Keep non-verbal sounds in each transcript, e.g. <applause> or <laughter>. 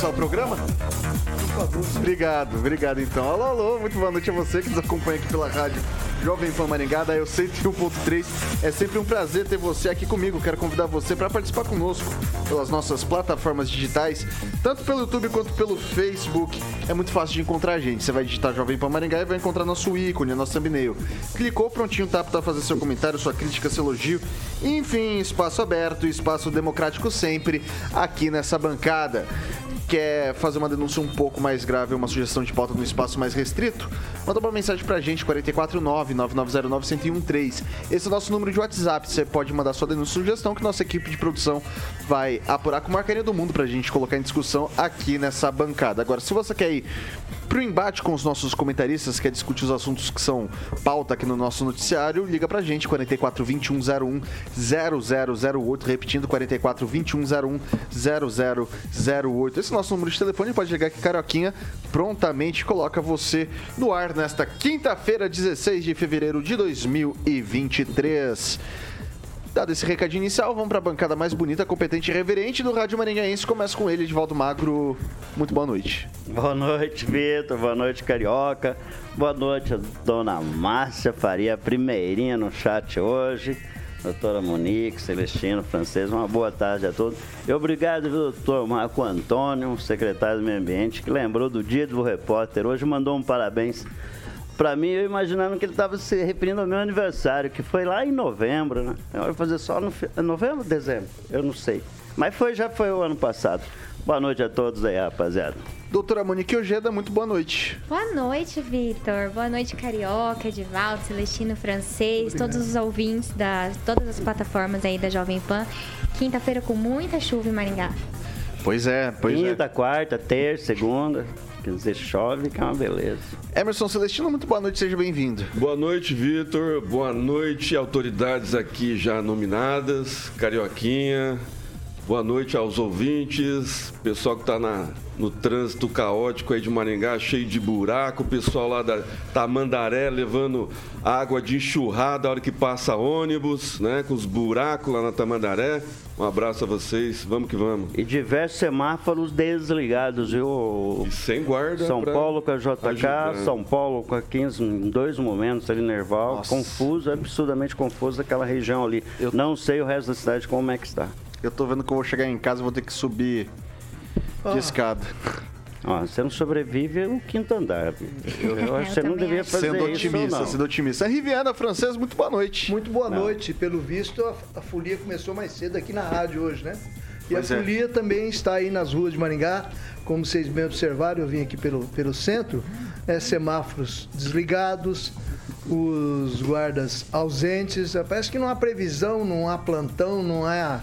começar o programa? Obrigado, obrigado então. Alô, alô, muito boa noite a você que nos acompanha aqui pela rádio Jovem Pan Maringá, da Eu 101.3. É sempre um prazer ter você aqui comigo. Quero convidar você para participar conosco pelas nossas plataformas digitais, tanto pelo YouTube quanto pelo Facebook. É muito fácil de encontrar a gente. Você vai digitar Jovem Pan Maringá e vai encontrar nosso ícone, nosso thumbnail. Clicou, prontinho, tá para fazer seu comentário, sua crítica, seu elogio. Enfim, espaço aberto, espaço democrático sempre aqui nessa bancada quer fazer uma denúncia um pouco mais grave, uma sugestão de pauta no espaço mais restrito, manda uma mensagem pra gente, 449-9909-1013. Esse é o nosso número de WhatsApp. Você pode mandar sua denúncia e sugestão que nossa equipe de produção vai apurar com marcaria do mundo pra gente colocar em discussão aqui nessa bancada. Agora, se você quer ir pro embate com os nossos comentaristas, quer discutir os assuntos que são pauta aqui no nosso noticiário, liga pra gente, 44 2101 0008, repetindo, 44 2101 0008. Esse é o nosso número de telefone, pode ligar que Carioquinha prontamente coloca você no ar nesta quinta-feira, 16 de fevereiro de 2023. Dado esse recadinho inicial, vamos para a bancada mais bonita, competente e reverente do Rádio Maringaense. Começa com ele, Edivaldo Magro. Muito boa noite. Boa noite, Vitor. Boa noite, Carioca. Boa noite, dona Márcia Faria, primeirinha no chat hoje. Doutora Monique, Celestino, Francês, uma boa tarde a todos. E obrigado, doutor Marco Antônio, secretário do Meio Ambiente, que lembrou do dia do repórter. Hoje mandou um parabéns para mim, eu imaginando que ele estava se referindo ao meu aniversário, que foi lá em novembro, né? Eu vou fazer só no novembro, dezembro, eu não sei. Mas foi, já foi o ano passado. Boa noite a todos aí, rapaziada. Doutora Monique Ojeda, muito boa noite. Boa noite, Vitor. Boa noite, Carioca, Edivaldo, Celestino, Francês, Obrigado. todos os ouvintes das todas as plataformas aí da Jovem Pan. Quinta-feira com muita chuva em Maringá. Pois é, pois Quinta, é. Quinta, quarta, terça, segunda. Quer dizer, chove que é uma beleza. Emerson Celestino, muito boa noite, seja bem-vindo. Boa noite, Vitor. Boa noite, autoridades aqui já nominadas, Carioquinha. Boa noite aos ouvintes, pessoal que está no trânsito caótico aí de Maringá, cheio de buraco, pessoal lá da Tamandaré levando água de enxurrada a hora que passa ônibus, né? Com os buracos lá na Tamandaré. Um abraço a vocês, vamos que vamos. E diversos semáforos desligados, viu? E sem guarda. São Paulo com a JK, ajudar. São Paulo com a 15, em dois momentos ali, Nerval. Nossa. Confuso, absurdamente confuso aquela região ali. Eu... Não sei o resto da cidade como é que está. Eu tô vendo que eu vou chegar em casa e vou ter que subir de escada. Ó, você não sobrevive no quinto andar. Eu, eu acho que você não deveria fazer sendo isso. Otimista, não. Sendo otimista. Riviana Francesa, muito boa noite. Muito boa não. noite. Pelo visto, a, a, folia começou mais cedo aqui na rádio hoje, né? E pois a é. folia também está aí nas ruas de Maringá. Como vocês bem observaram, eu vim aqui pelo, pelo centro. É, semáforos desligados, os guardas ausentes. Parece que não há previsão, não há plantão, não há.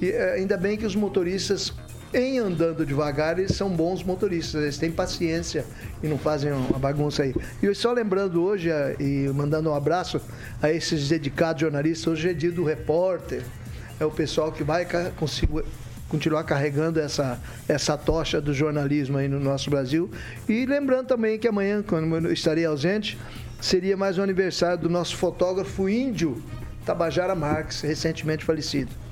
E, é, ainda bem que os motoristas em andando devagar, eles são bons motoristas, eles têm paciência e não fazem uma bagunça aí. E só lembrando hoje e mandando um abraço a esses dedicados jornalistas, hoje é dia do repórter, é o pessoal que vai continuar carregando essa, essa tocha do jornalismo aí no nosso Brasil. E lembrando também que amanhã, quando eu estarei ausente, seria mais um aniversário do nosso fotógrafo índio, Tabajara Marques, recentemente falecido.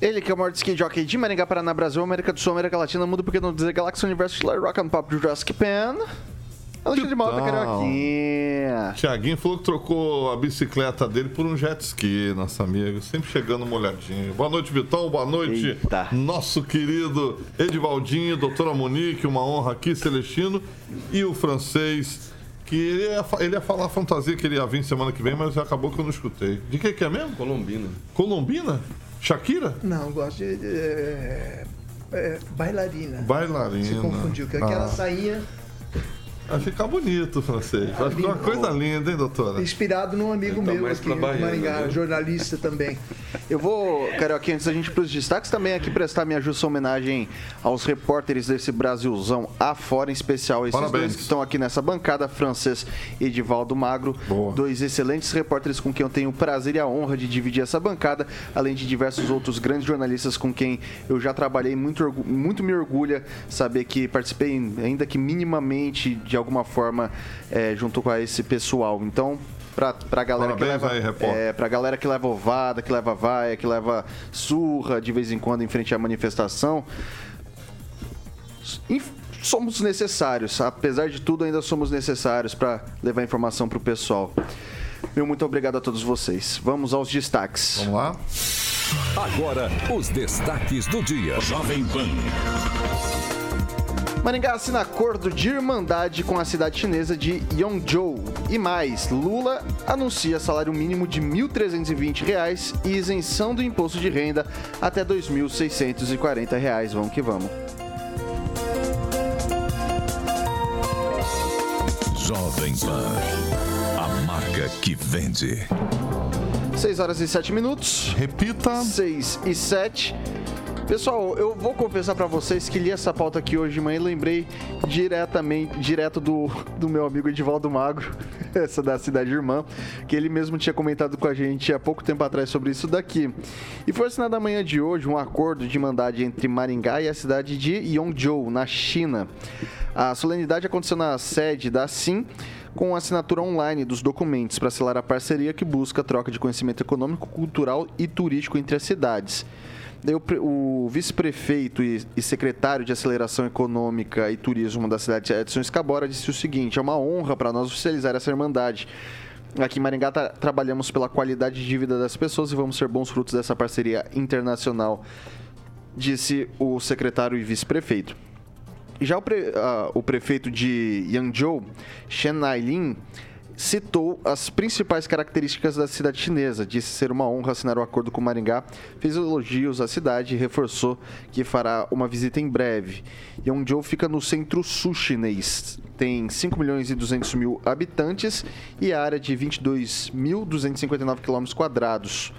Ele que é o maior ski jockey de Maringá, Paraná, Brasil, América do Sul, América Latina, mundo porque não dizer Galaxy Universo, Rock and Pop, Jurassic Pan. Alexandre de Malta, Carioquinha. Tiaguinho falou que trocou a bicicleta dele por um jet ski, nosso amigo. Sempre chegando molhadinho. Boa noite, Vitão. Boa noite, Eita. nosso querido Edivaldinho, doutora Monique, uma honra aqui, Celestino. E o francês que ele ia, ele ia falar a fantasia que ele ia vir semana que vem, mas acabou que eu não escutei. De que que é mesmo? Colombina. Colombina? Shakira? Não, gosto de. de é, é, bailarina. Bailarina. Se confundiu, que aquela ah. sainha Vai ficar bonito o francês. Vai ficar uma coisa linda, hein, doutora? Inspirado num amigo meu aqui de Maringá, né? jornalista também. Eu vou, Carioca, antes da gente ir para os destaques, também aqui prestar minha justa homenagem aos repórteres desse Brasilzão afora, em especial esses Parabéns. dois que estão aqui nessa bancada, francês Edivaldo Magro. Boa. Dois excelentes repórteres com quem eu tenho o prazer e a honra de dividir essa bancada, além de diversos outros grandes jornalistas com quem eu já trabalhei. Muito, muito me orgulha saber que participei, ainda que minimamente, de alguma forma é, junto com esse pessoal. Então, pra, pra galera Parabéns que leva. Aí, é, pra galera que leva ovada, que leva vaia, que leva surra de vez em quando em frente à manifestação. Somos necessários, apesar de tudo, ainda somos necessários para levar informação para o pessoal. Meu muito obrigado a todos vocês. Vamos aos destaques. Vamos lá. Agora, os destaques do dia. Jovem Pan. Maringá assina acordo de irmandade com a cidade chinesa de Yongzhou. E mais, Lula anuncia salário mínimo de R$ 1.320 e isenção do imposto de renda até R$ 2.640. Vamos que vamos. Jovem Pan, a marca que vende. 6 horas e 7 minutos. Repita. 6 e 7. Pessoal, eu vou confessar para vocês que li essa pauta aqui hoje de manhã e lembrei diretamente, direto do, do meu amigo Edivaldo Magro, <laughs> essa da cidade irmã, que ele mesmo tinha comentado com a gente há pouco tempo atrás sobre isso daqui. E foi assinado amanhã de hoje um acordo de irmandade entre Maringá e a cidade de Yongzhou, na China. A solenidade aconteceu na sede da SIM, com assinatura online dos documentos para selar a parceria que busca a troca de conhecimento econômico, cultural e turístico entre as cidades. Daí o, vice-prefeito e, e, secretário de Aceleração Econômica e Turismo da cidade, Edson Escabora, disse o seguinte: é uma honra para nós oficializar essa irmandade. Aqui em Maringá tá, trabalhamos pela qualidade de vida das pessoas e vamos ser bons frutos dessa parceria internacional, disse o secretário e vice-prefeito. Já o, pre, uh, o prefeito de Yangzhou, Shen Nailin, citou as principais características da cidade chinesa, disse ser uma honra assinar o acordo com Maringá, fez elogios à cidade e reforçou que fará uma visita em breve. Yongzhou fica no centro-sul chinês, tem 5 milhões e 200 mil habitantes e área de 22.259 quilômetros quadrados.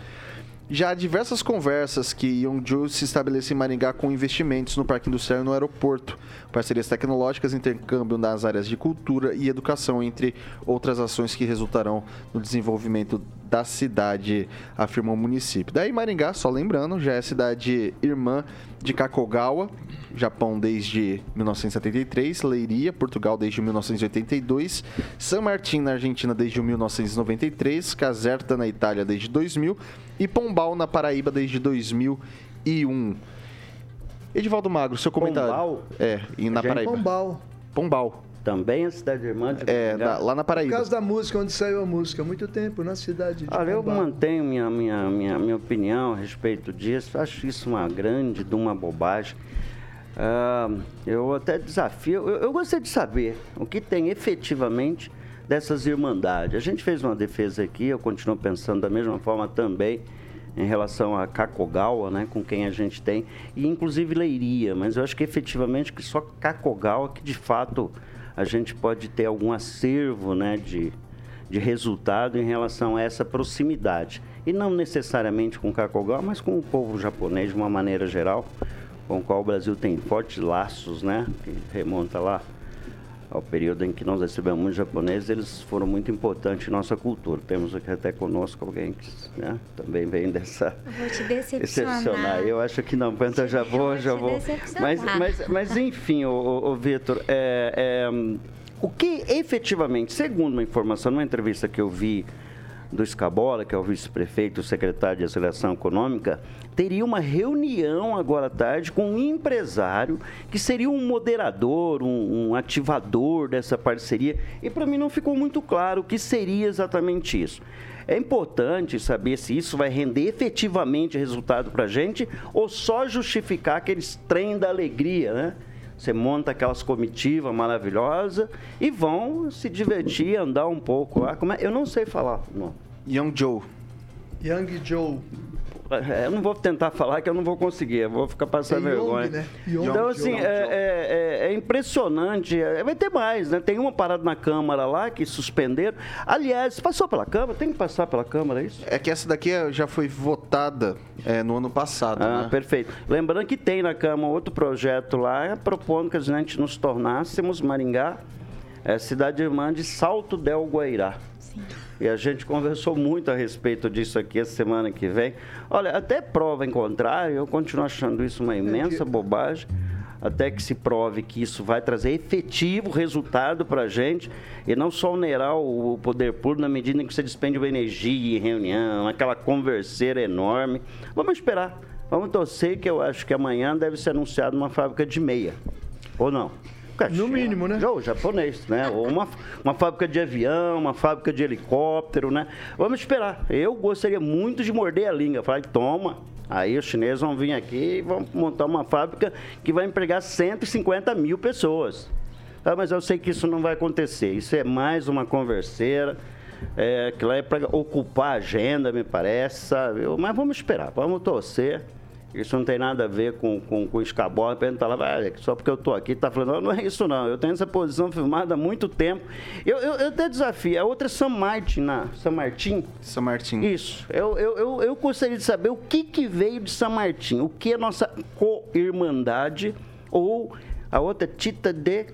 Já há diversas conversas que Yongju se estabelece em Maringá com investimentos no parque industrial e no aeroporto, parcerias tecnológicas, intercâmbio nas áreas de cultura e educação, entre outras ações que resultarão no desenvolvimento da cidade, afirmou o município. Daí Maringá, só lembrando, já é cidade irmã de Kakogawa, Japão desde 1973, Leiria, Portugal desde 1982, San Martín na Argentina desde 1993, Caserta na Itália desde 2000 e Pombal na Paraíba desde 2001. Edivaldo Magro, seu comentário. Pombal? É, e na Paraíba. Pombal. Pombal. Também a cidade irmã de É, na, lá na Paraíba. Por causa da música, onde saiu a música, há muito tempo, na cidade de Olha, Pombal. eu mantenho minha, minha, minha, minha opinião a respeito disso. Acho isso uma grande de uma bobagem. Uh, eu até desafio, eu, eu gostaria de saber o que tem efetivamente dessas irmandades. A gente fez uma defesa aqui, eu continuo pensando da mesma forma também em relação a Cacogawa, né, com quem a gente tem, e inclusive Leiria, mas eu acho que efetivamente que só Cacogawa que de fato a gente pode ter algum acervo né, de, de resultado em relação a essa proximidade. E não necessariamente com Kakogawa, mas com o povo japonês de uma maneira geral, com o qual o Brasil tem fortes laços, né? Que remonta lá ao período em que nós recebemos muitos japoneses, eles foram muito importantes em nossa cultura. Temos aqui até conosco alguém que né, também vem dessa... Vou te decepcionar. Eu acho que não, então já vou, já vou... Mas, mas, mas enfim, o, o, o Vitor, é, é, o que efetivamente, segundo uma informação, numa entrevista que eu vi do Escabola, que é o vice-prefeito, secretário de Aceleração Econômica, teria uma reunião agora à tarde com um empresário que seria um moderador, um, um ativador dessa parceria. E para mim não ficou muito claro o que seria exatamente isso. É importante saber se isso vai render efetivamente resultado para a gente ou só justificar aqueles trem da alegria, né? Você monta aquelas comitivas maravilhosas e vão se divertir, andar um pouco lá. Como é? Eu não sei falar. Não. Young Joe. Young Joe. É, eu não vou tentar falar que eu não vou conseguir, eu vou ficar passando é vergonha. Young, né? Young, então, assim, Young, é, é, é, impressionante. É, vai ter mais, né? Tem uma parada na Câmara lá que suspenderam. Aliás, passou pela Câmara? Tem que passar pela Câmara, é isso? É que essa daqui já foi votada no ano passado. Ah, né? perfeito. Lembrando que tem na Câmara outro projeto lá, propondo que a gente nos tornássemos Maringá, cidade irmã de Salto del Guairá. Sim. E a gente conversou muito a respeito disso aqui a semana que vem. Olha, até prova em contrário, eu continuo achando isso uma imensa bobagem. Até que se prove que isso vai trazer efetivo resultado para a gente e não só onerar o poder público na medida em que você despende uma energia em reunião, aquela converseira enorme. Vamos esperar. Vamos torcer que eu acho que amanhã deve ser anunciada uma fábrica de meia. Ou não? No mínimo, né? O japonês, né? Ou uma, uma fábrica de avião, uma fábrica de helicóptero, né? Vamos esperar. Eu gostaria muito de morder a língua. Falar, toma, Aí os chineses vão vir aqui e vão montar uma fábrica que vai empregar 150 mil pessoas. Ah, mas eu sei que isso não vai acontecer. Isso é mais uma converseira. É, que lá é para ocupar a agenda, me parece, sabe? Mas vamos esperar, vamos torcer. Isso não tem nada a ver com, com, com escabola. Perguntar lá, só porque eu estou aqui, está falando, não, não é isso não. Eu tenho essa posição firmada há muito tempo. Eu, eu, eu até desafio. A outra é São Martin, na São Martin. São Martin. Isso. Eu, eu, eu, eu gostaria de saber o que, que veio de São Martin. O que é nossa co-irmandade ou a outra Tita de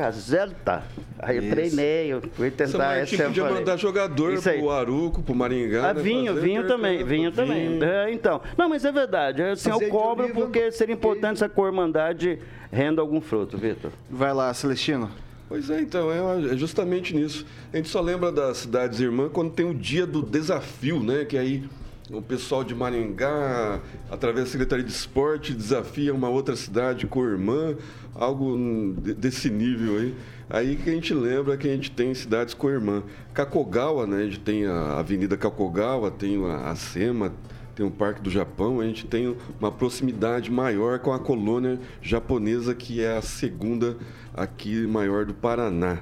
Caselta. Aí eu treinei, eu fui tentar essa. Você podia mandar jogador pro Aruco, pro Maringá. Ah, né, vinho, vinho também, vinho também. É, então. Não, mas é verdade. Assim, eu cobro porque seria importante essa co-irmandade renda algum fruto, Vitor. Vai lá, Celestino. Pois é, então, é, é justamente nisso. A gente só lembra das cidades irmãs quando tem o dia do desafio, né? Que aí o pessoal de Maringá, através da Secretaria de Esporte, desafia uma outra cidade com irmã, algo desse nível aí. Aí que a gente lembra que a gente tem cidades com irmã. Kakogawa, né? A gente tem a Avenida Kakogawa, tem a SEMA, tem o Parque do Japão, a gente tem uma proximidade maior com a colônia japonesa, que é a segunda aqui maior do Paraná.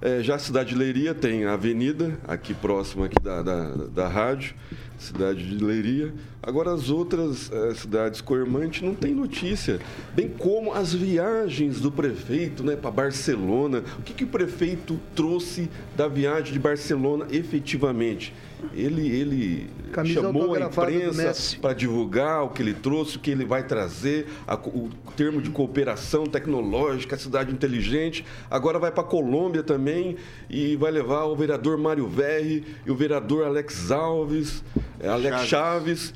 É, já a cidade de Leiria tem a avenida, aqui próxima aqui da, da, da rádio, cidade de Leiria. Agora, as outras é, cidades gente não tem notícia. Bem como as viagens do prefeito né, para Barcelona. O que, que o prefeito trouxe da viagem de Barcelona efetivamente? Ele, ele chamou a imprensa para divulgar o que ele trouxe, o que ele vai trazer, a, o termo de cooperação tecnológica, a cidade inteligente. Agora vai para Colômbia também e vai levar o vereador Mário Verri e o vereador Alex Alves, eh, Alex Chaves. Chaves.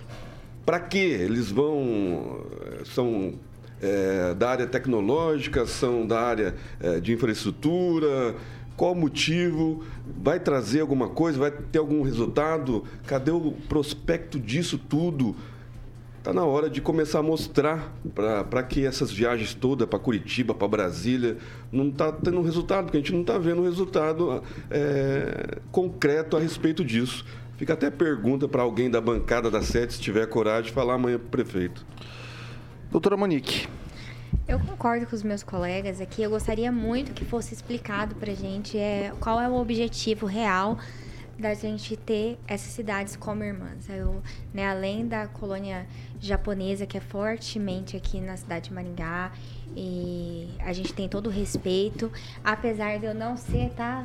Para quê? Eles vão. Eh, são é, da área tecnológica, são da área é, de infraestrutura, qual o motivo? Vai trazer alguma coisa? Vai ter algum resultado? Cadê o prospecto disso tudo? Está na hora de começar a mostrar para que essas viagens todas para Curitiba, para Brasília, não está tendo resultado, porque a gente não está vendo resultado é, concreto a respeito disso. Fica até pergunta para alguém da bancada da sete, se tiver coragem, de falar amanhã para o prefeito. Doutora Monique, eu concordo com os meus colegas aqui. Eu gostaria muito que fosse explicado para a gente é, qual é o objetivo real da gente ter essas cidades como irmãs. Eu, né, além da colônia japonesa, que é fortemente aqui na cidade de Maringá, e a gente tem todo o respeito, apesar de eu não ser, tá,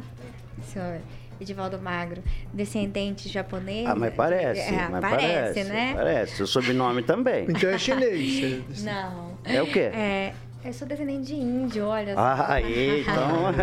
senhor? Edivaldo Magro, descendente japonês. Ah, mas parece. É, mas parece, parece, né? Parece. O sobrenome também. Então é chinês. <laughs> Não. É o quê? É, eu sou descendente de índio, olha. Ah, aí, então. <laughs>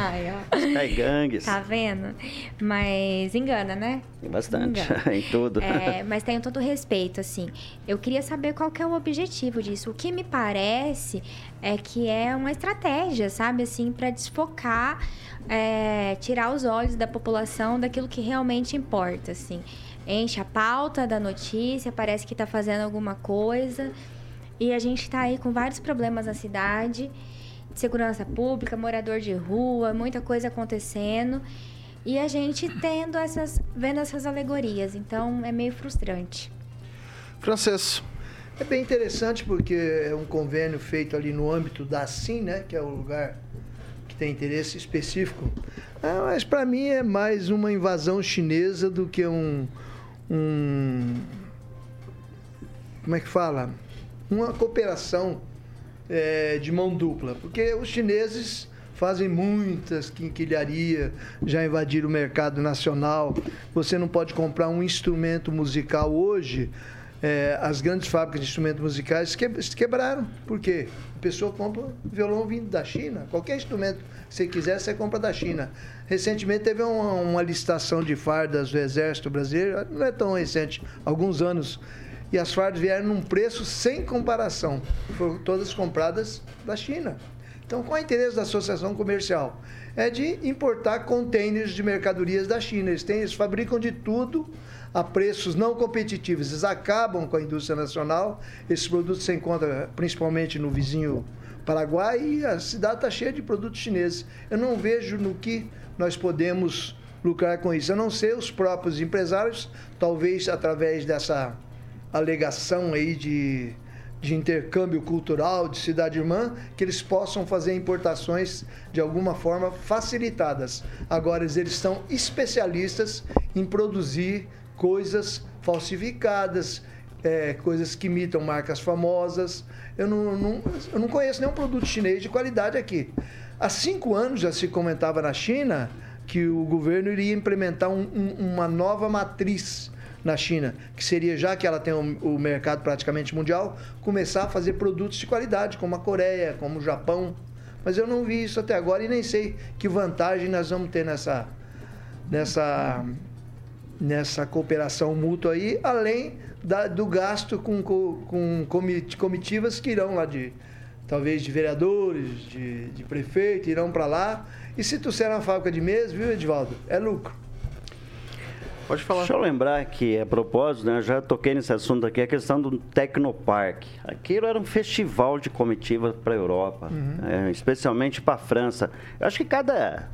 Aí, ó. Sky Gangues. Tá vendo? Mas engana, né? Bastante, engana. <laughs> em tudo. É, mas tenho todo respeito, assim. Eu queria saber qual que é o objetivo disso. O que me parece é que é uma estratégia, sabe? Assim, para desfocar, é, tirar os olhos da população daquilo que realmente importa, assim. Enche a pauta da notícia, parece que tá fazendo alguma coisa e a gente está aí com vários problemas na cidade, de segurança pública, morador de rua, muita coisa acontecendo. E a gente tendo essas, vendo essas alegorias. Então é meio frustrante. Francês. É bem interessante porque é um convênio feito ali no âmbito da SIM, né? Que é o lugar tem interesse específico. É, mas para mim é mais uma invasão chinesa do que um, um como é que fala? Uma cooperação é, de mão dupla. Porque os chineses fazem muitas quinquilharias, já invadiram o mercado nacional. Você não pode comprar um instrumento musical hoje. É, as grandes fábricas de instrumentos musicais se quebraram. Por quê? Pessoa compra violão vindo da China. Qualquer instrumento que você quiser, você compra da China. Recentemente teve uma, uma licitação de fardas do Exército Brasileiro, não é tão recente, alguns anos, e as fardas vieram num preço sem comparação. Foram todas compradas da China. Então, qual é o interesse da associação comercial? É de importar contêineres de mercadorias da China. Eles, têm, eles fabricam de tudo a preços não competitivos. Eles acabam com a indústria nacional. Esses produtos se encontram principalmente no vizinho Paraguai e a cidade está cheia de produtos chineses. Eu não vejo no que nós podemos lucrar com isso. A não ser os próprios empresários, talvez através dessa alegação aí de de intercâmbio cultural, de cidade irmã, que eles possam fazer importações de alguma forma facilitadas. Agora, eles são especialistas em produzir coisas falsificadas, é, coisas que imitam marcas famosas. Eu não, não, eu não conheço nenhum produto chinês de qualidade aqui. Há cinco anos já se comentava na China que o governo iria implementar um, um, uma nova matriz na China, que seria, já que ela tem o, mercado praticamente mundial, começar a fazer produtos de qualidade, como a Coreia, como o Japão. Mas eu não vi isso até agora e nem sei que vantagem nós vamos ter nessa, nessa, nessa cooperação mútua aí, além da, do gasto com, com comitivas que irão lá de, talvez de vereadores, de, de prefeito, irão para lá. E se tu ser uma fábrica de mesa, viu, Edvaldo? É lucro. Pode falar. Deixa eu lembrar que, a propósito, né, eu já toquei nesse assunto aqui, a questão do Tecnopark. Aquilo era um festival de comitiva para a Europa, uhum. é, especialmente para a França. Eu acho que cada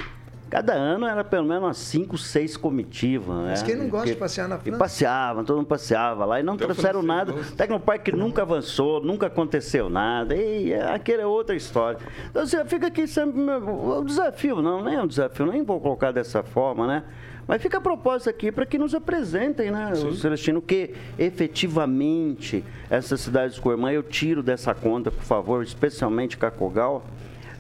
Cada ano era pelo menos umas 5, 6 comitivas. Mas né? quem não gosta que, de passear na França? E passeavam, todo mundo passeava lá e não trouxeram nada. O Tecnopark nunca avançou, nunca aconteceu nada. E aquela é outra história. Então você fica aqui sempre. O desafio, não, nem é um desafio, nem vou colocar dessa forma, né? Mas fica a propósito aqui para que nos apresentem, né, Sim. o Celestino, que efetivamente essas cidades com irmã eu tiro dessa conta, por favor, especialmente Cacogal,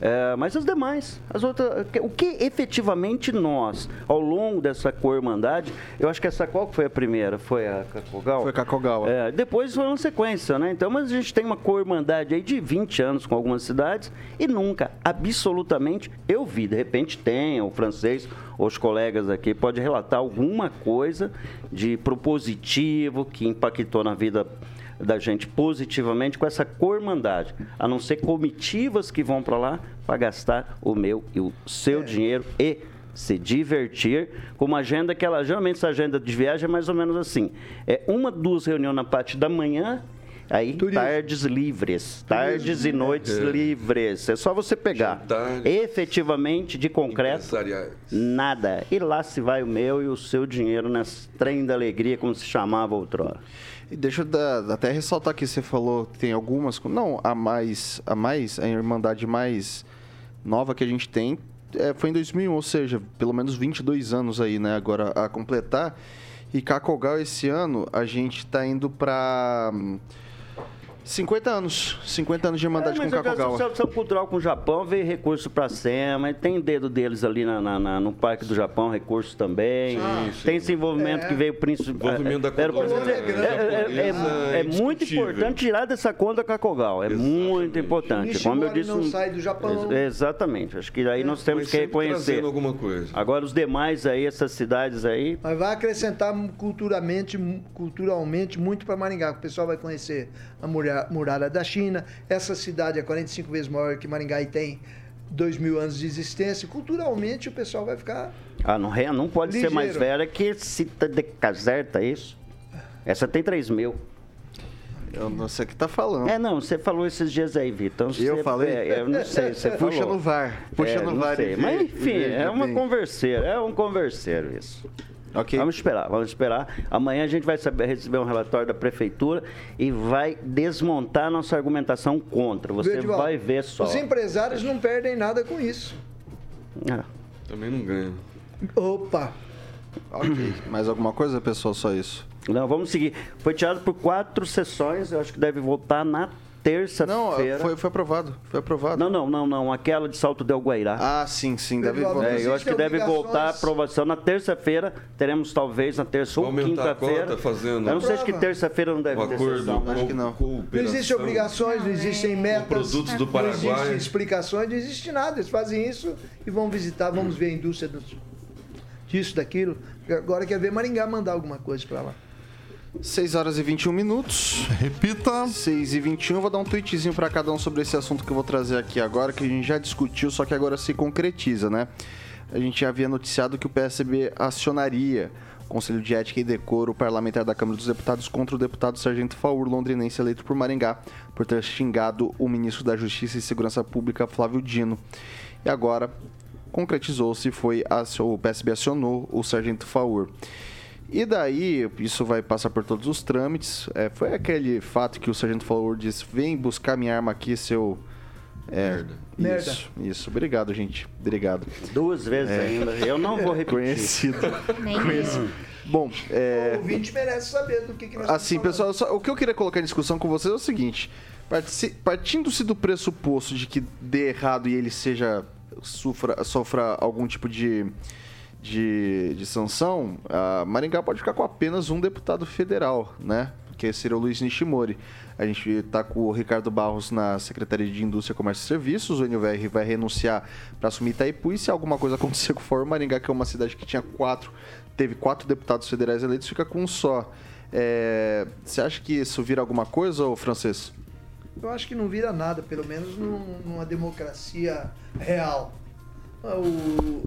é, mas as demais, as outras, o que efetivamente nós, ao longo dessa co-irmandade, eu acho que essa qual foi a primeira? Foi a Cacogal? Foi a Cacogal. É, depois foi uma sequência, né? Então, mas a gente tem uma co-irmandade aí de 20 anos com algumas cidades e nunca, absolutamente, eu vi. De repente tem o francês, os colegas aqui, pode relatar alguma coisa de propositivo que impactou na vida da gente positivamente com essa cormandade, a não ser comitivas que vão para lá para gastar o meu e o seu é. dinheiro e se divertir com uma agenda que ela geralmente essa agenda de viagem é mais ou menos assim é uma duas reuniões na parte da manhã Aí, Turismo. tardes livres, tardes Turismo. e noites é. livres. É só você pegar. Jantar, Efetivamente, de concreto, nada. E lá se vai o meu e o seu dinheiro nesse trem da alegria, como se chamava outrora. E deixa eu até ressaltar que você falou que tem algumas. Não, a mais, a mais, a Irmandade mais nova que a gente tem é, foi em 2001, ou seja, pelo menos 22 anos aí, né? Agora a completar. E Cacogal esse ano a gente está indo para 50 anos. 50 anos de Irmandade é, com Kakogawa. Mas Associação Cultural com o Japão veio recurso para a SEMA, tem dedo deles ali na, na, na, no Parque do Japão, recurso também. Sim, sim. Tem esse envolvimento é. que veio principalmente. Envolvimento da cultura. É, é, é, muito importante tirar dessa conta Kakogal. É Exatamente. muito importante. Como eu disse. não sai do Japão. Exatamente. Acho que aí nós temos que reconhecer. alguma coisa. Agora os demais aí, essas cidades aí. Mas vai acrescentar culturalmente, culturalmente muito para Maringá. O pessoal vai conhecer a muralha da China. Essa cidade é 45 vezes maior que Maringá e tem 2 mil anos de existência. Culturalmente, o pessoal vai ficar. Ah, não, não pode ligeiro. ser mais velha que Cita de Caserta, é isso? Essa tem 3 mil. Eu não sei o que tá falando. É, não, você falou esses dias aí, Vitor. Então, eu falei? É, eu não sei, você <laughs> Puxa no VAR. Puxa é, no VAR. Sei. Mas, enfim, é uma converseira. É um converseiro isso. Okay. Vamos esperar, vamos esperar. Amanhã a gente vai saber, receber um relatório da prefeitura e vai desmontar nossa argumentação contra. Você vai ver só. Os empresários não perdem nada com isso. É. Também não ganham. Opa! Ok. Mais alguma coisa, pessoal? Só isso? Não, vamos seguir. Foi tirado por quatro sessões, eu acho que deve voltar na terça-feira. Não, foi, foi aprovado. Foi aprovado. Não, não, não, não. Aquela de Salto del Guairá. Ah, sim, sim. Deve voltar. É, eu acho que deve voltar a aprovação na terça-feira. Teremos talvez na terça ou quinta-feira. fazendo. Eu não sei se que terça-feira não deve um ter sessão. Acho que não. Não existem obrigações, não existem metas. produtos do Paraguai. Não existem explicações, não existe nada. Eles fazem isso e vão visitar, vamos ver a indústria disso, daquilo. Agora quer ver Maringá mandar alguma coisa para lá. 6 horas e 21 minutos. Repita. 6 e 21. Vou dar um tweetzinho para cada um sobre esse assunto que eu vou trazer aqui agora, que a gente já discutiu, só que agora se concretiza, né? A gente já havia noticiado que o PSB acionaria o Conselho de Ética e Decoro parlamentar da Câmara dos Deputados contra o deputado Sargento Faur, londrinense eleito por Maringá, por ter xingado o ministro da Justiça e Segurança Pública, Flávio Dino. E agora concretizou-se, foi o PSB acionou o Sargento Faur. E daí, isso vai passar por todos os trâmites. É, foi aquele fato que o sargento falou, disse, vem buscar minha arma aqui, seu... É, Merda. Isso, isso. Obrigado, gente. Obrigado. Duas vezes é. ainda. Eu não vou repetir. Conhecido. <laughs> Conhecido. Bom, é... O ouvinte merece saber do que, que nós Assim, pessoal, só, o que eu queria colocar em discussão com vocês é o seguinte. Partindo-se do pressuposto de que dê errado e ele seja... Sofra, sofra algum tipo de de, de sanção, Maringá pode ficar com apenas um deputado federal, né? Que seria o Luiz Nishimori. A gente está com o Ricardo Barros na Secretaria de Indústria, Comércio e Serviços. O NVR vai renunciar para assumir Itaipu. E se alguma coisa acontecer <laughs> com o Fórum Maringá, que é uma cidade que tinha quatro, teve quatro deputados federais eleitos, fica com um só. É, você acha que isso vira alguma coisa, ou francês? Eu acho que não vira nada, pelo menos numa democracia real. Ah,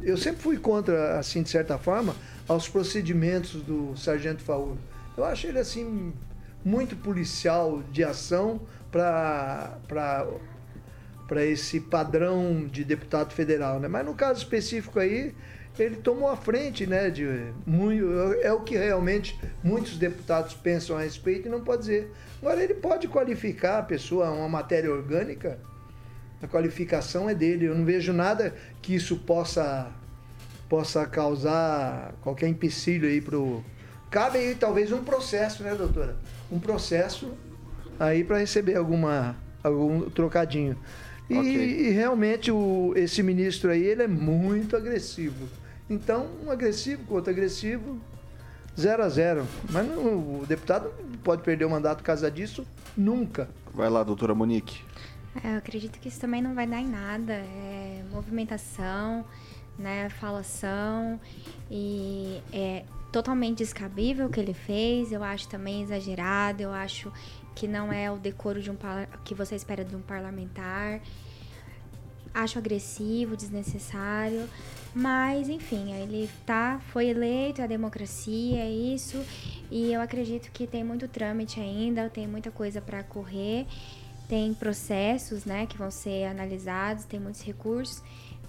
eu sempre fui contra, assim, de certa forma, aos procedimentos do Sargento Faur. Eu acho ele, assim, muito policial de ação para para esse padrão de deputado federal, né? Mas no caso específico aí, ele tomou a frente, né? De muito, é o que realmente muitos deputados pensam a respeito e não pode dizer. Agora ele pode qualificar a pessoa uma matéria orgânica a qualificação é dele. Eu não vejo nada que isso possa possa causar qualquer empecilho aí pro cabe aí talvez um processo, né, doutora? Um processo aí para receber alguma algum trocadinho. E, okay. e, realmente o, esse ministro aí ele é muito agressivo. Então, um agressivo com outro agressivo, 0 a 0 Mas não, o deputado não pode perder o mandato por causa disso nunca. Vai lá, doutora Monique. É, eu acredito que isso também não vai dar em nada. É movimentação, né, falação e é totalmente descabível o que ele fez. Eu acho também exagerado. Eu acho que não é o decoro de um que você espera de um parlamentar. Acho agressivo, desnecessário, mas enfim, ele tá, foi eleito, é a democracia, é isso, e eu acredito que tem muito trâmite ainda, tem muita coisa para correr tem processos, né, que vão ser analisados, tem muitos recursos,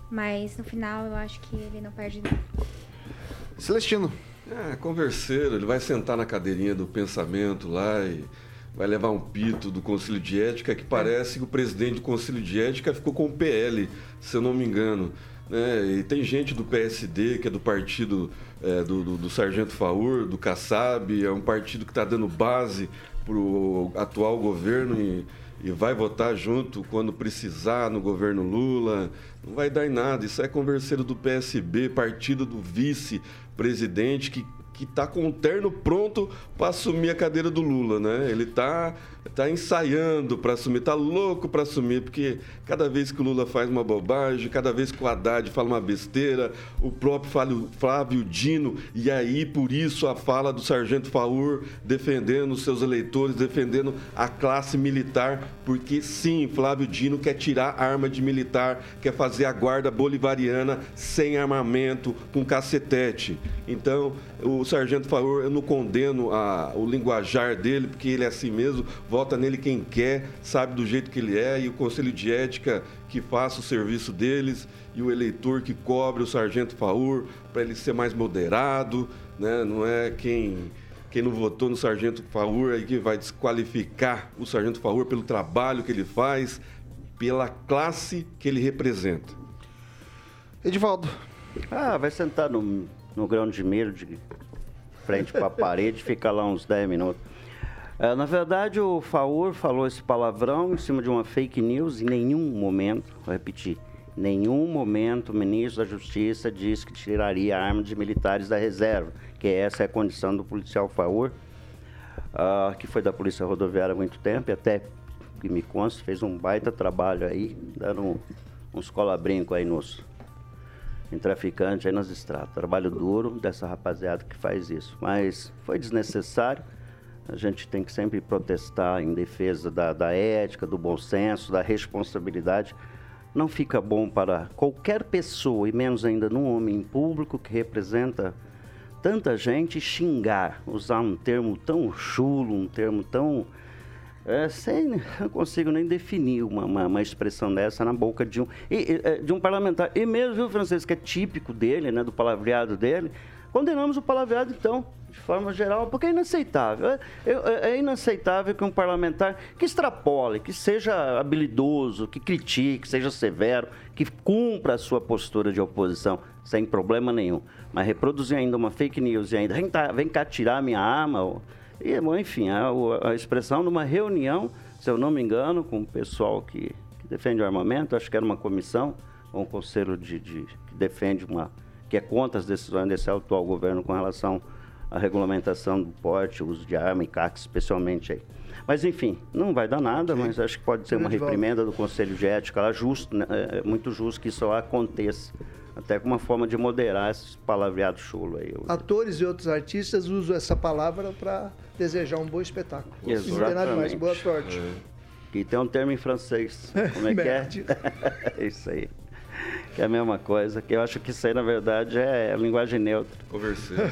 mas no final eu acho que ele não perde nada. Celestino. É, converseiro, ele vai sentar na cadeirinha do pensamento lá e vai levar um pito do Conselho de Ética, que parece que o presidente do Conselho de Ética ficou com o PL, se eu não me engano. Né? E tem gente do PSD, que é do partido é, do, do, do, Sargento Faur, do Kassab, é um partido que está dando base para o atual governo e e vai votar junto quando precisar no governo Lula. Não vai dar em nada. Isso é converseiro do PSB, partido do vice-presidente que que está com o terno pronto para assumir a cadeira do Lula, né? Ele está tá ensaiando para assumir, está louco para assumir, porque cada vez que o Lula faz uma bobagem, cada vez que o Haddad fala uma besteira, o próprio Flávio Dino, e aí por isso a fala do Sargento Faur defendendo os seus eleitores, defendendo a classe militar, porque sim, Flávio Dino quer tirar a arma de militar, quer fazer a guarda bolivariana sem armamento, com cacetete. Então, o Sargento Faur, eu não condeno a, o linguajar dele, porque ele é assim mesmo. Vota nele quem quer, sabe do jeito que ele é, e o Conselho de Ética que faça o serviço deles, e o eleitor que cobre o Sargento Faur para ele ser mais moderado, né? não é quem, quem não votou no Sargento Faur aí que vai desqualificar o Sargento Faur pelo trabalho que ele faz, pela classe que ele representa. Edivaldo. Ah, vai sentar no, no grão de milho de frente para a parede e ficar lá uns 10 minutos. É, na verdade, o Faur falou esse palavrão em cima de uma fake news. Em nenhum momento, vou repetir, nenhum momento o ministro da Justiça disse que tiraria armas de militares da reserva, que essa é a condição do policial Faur, uh, que foi da Polícia Rodoviária há muito tempo e até que me consta fez um baita trabalho aí, dando uns cola-brinco aí nos em traficantes aí nas estradas. Trabalho duro dessa rapaziada que faz isso, mas foi desnecessário. A gente tem que sempre protestar em defesa da, da ética, do bom senso, da responsabilidade. Não fica bom para qualquer pessoa, e menos ainda num homem público que representa tanta gente, xingar, usar um termo tão chulo, um termo tão. É, sem, não consigo nem definir uma, uma, uma, expressão dessa na boca de um, é, de um parlamentar. E mesmo, viu, Francisco, que é típico dele, né, do palavreado dele, condenamos o palavreado, então de forma geral, porque é inaceitável. É, é, é, inaceitável que um parlamentar que extrapole, que seja habilidoso, que critique, seja severo, que cumpra a sua postura de oposição, sem problema nenhum. Mas reproduzir ainda uma fake news e ainda vem cá, vem cá tirar minha arma. E, enfim, a, a expressão numa reunião, se eu não me engano, com o pessoal que, que defende o armamento, acho que era uma comissão, um conselho de, de, que defende uma. Que é contra as decisões desse atual governo com relação a regulamentação do porte, uso de arma e CAC, especialmente aí. Mas, enfim, não vai dar nada, mas acho que pode ser uma reprimenda do Conselho de Ética lá, justo, né? é, é muito justo que isso aconteça. Até como uma forma de moderar esse palavreado chulo aí. Atores e outros artistas usam essa palavra para desejar um bom espetáculo. Exatamente. Mais. Boa sorte. É. E tem um termo em francês. <laughs> Como é que é? <laughs> é isso aí <laughs> que é a mesma coisa, que eu acho que isso aí, na verdade, é linguagem neutra. Conversei. <laughs>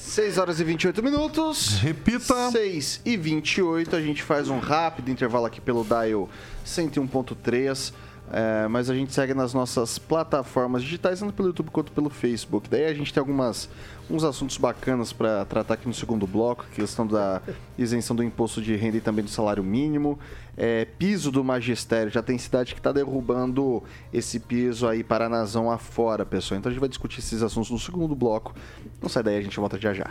6 horas e 28 minutos. Repita. 6 e 28. A gente faz um rápido intervalo aqui pelo Dial 101.3. É, mas a gente segue nas nossas plataformas digitais, tanto pelo YouTube quanto pelo Facebook. Daí a gente tem algumas uns assuntos bacanas para tratar aqui no segundo bloco, que questão da isenção do imposto de renda e também do salário mínimo. É, piso do magistério, já tem cidade que está derrubando esse piso aí Paranazão afora, pessoal. Então a gente vai discutir esses assuntos no segundo bloco. Não sai daí, a gente volta já já.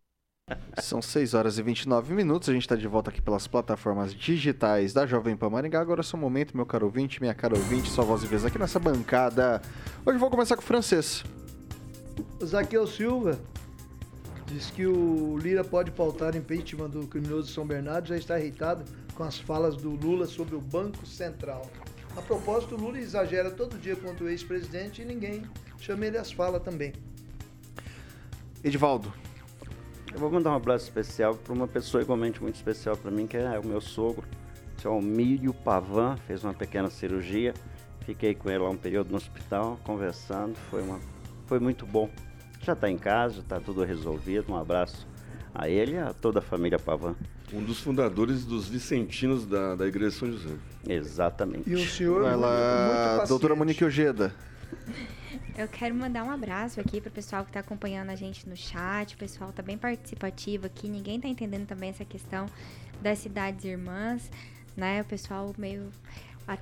são 6 horas e 29 minutos. A gente está de volta aqui pelas plataformas digitais da Jovem Pan Maringá. Agora é o seu momento, meu caro ouvinte, minha cara ouvinte, sua voz e vez aqui nessa bancada. Hoje vou começar com o francês. O Zaqueu Silva diz que o Lira pode pautar impeachment do criminoso São Bernardo, já está irritado com as falas do Lula sobre o Banco Central. A propósito, o Lula exagera todo dia contra o ex-presidente e ninguém chama ele às falas também. Edivaldo, eu vou mandar um abraço especial para uma pessoa igualmente muito especial para mim, que é o meu sogro, seu Almírio Pavan, fez uma pequena cirurgia. Fiquei com ele lá um período no hospital, conversando, foi, uma, foi muito bom. Já está em casa, está tudo resolvido. Um abraço a ele e a toda a família Pavan. Um dos fundadores dos Vicentinos da, da Igreja de São José. Exatamente. E o senhor, Ela, doutora Monique Ojeda. Eu quero mandar um abraço aqui pro pessoal que tá acompanhando a gente no chat. O pessoal tá bem participativo aqui. Ninguém tá entendendo também essa questão das cidades irmãs, né? O pessoal meio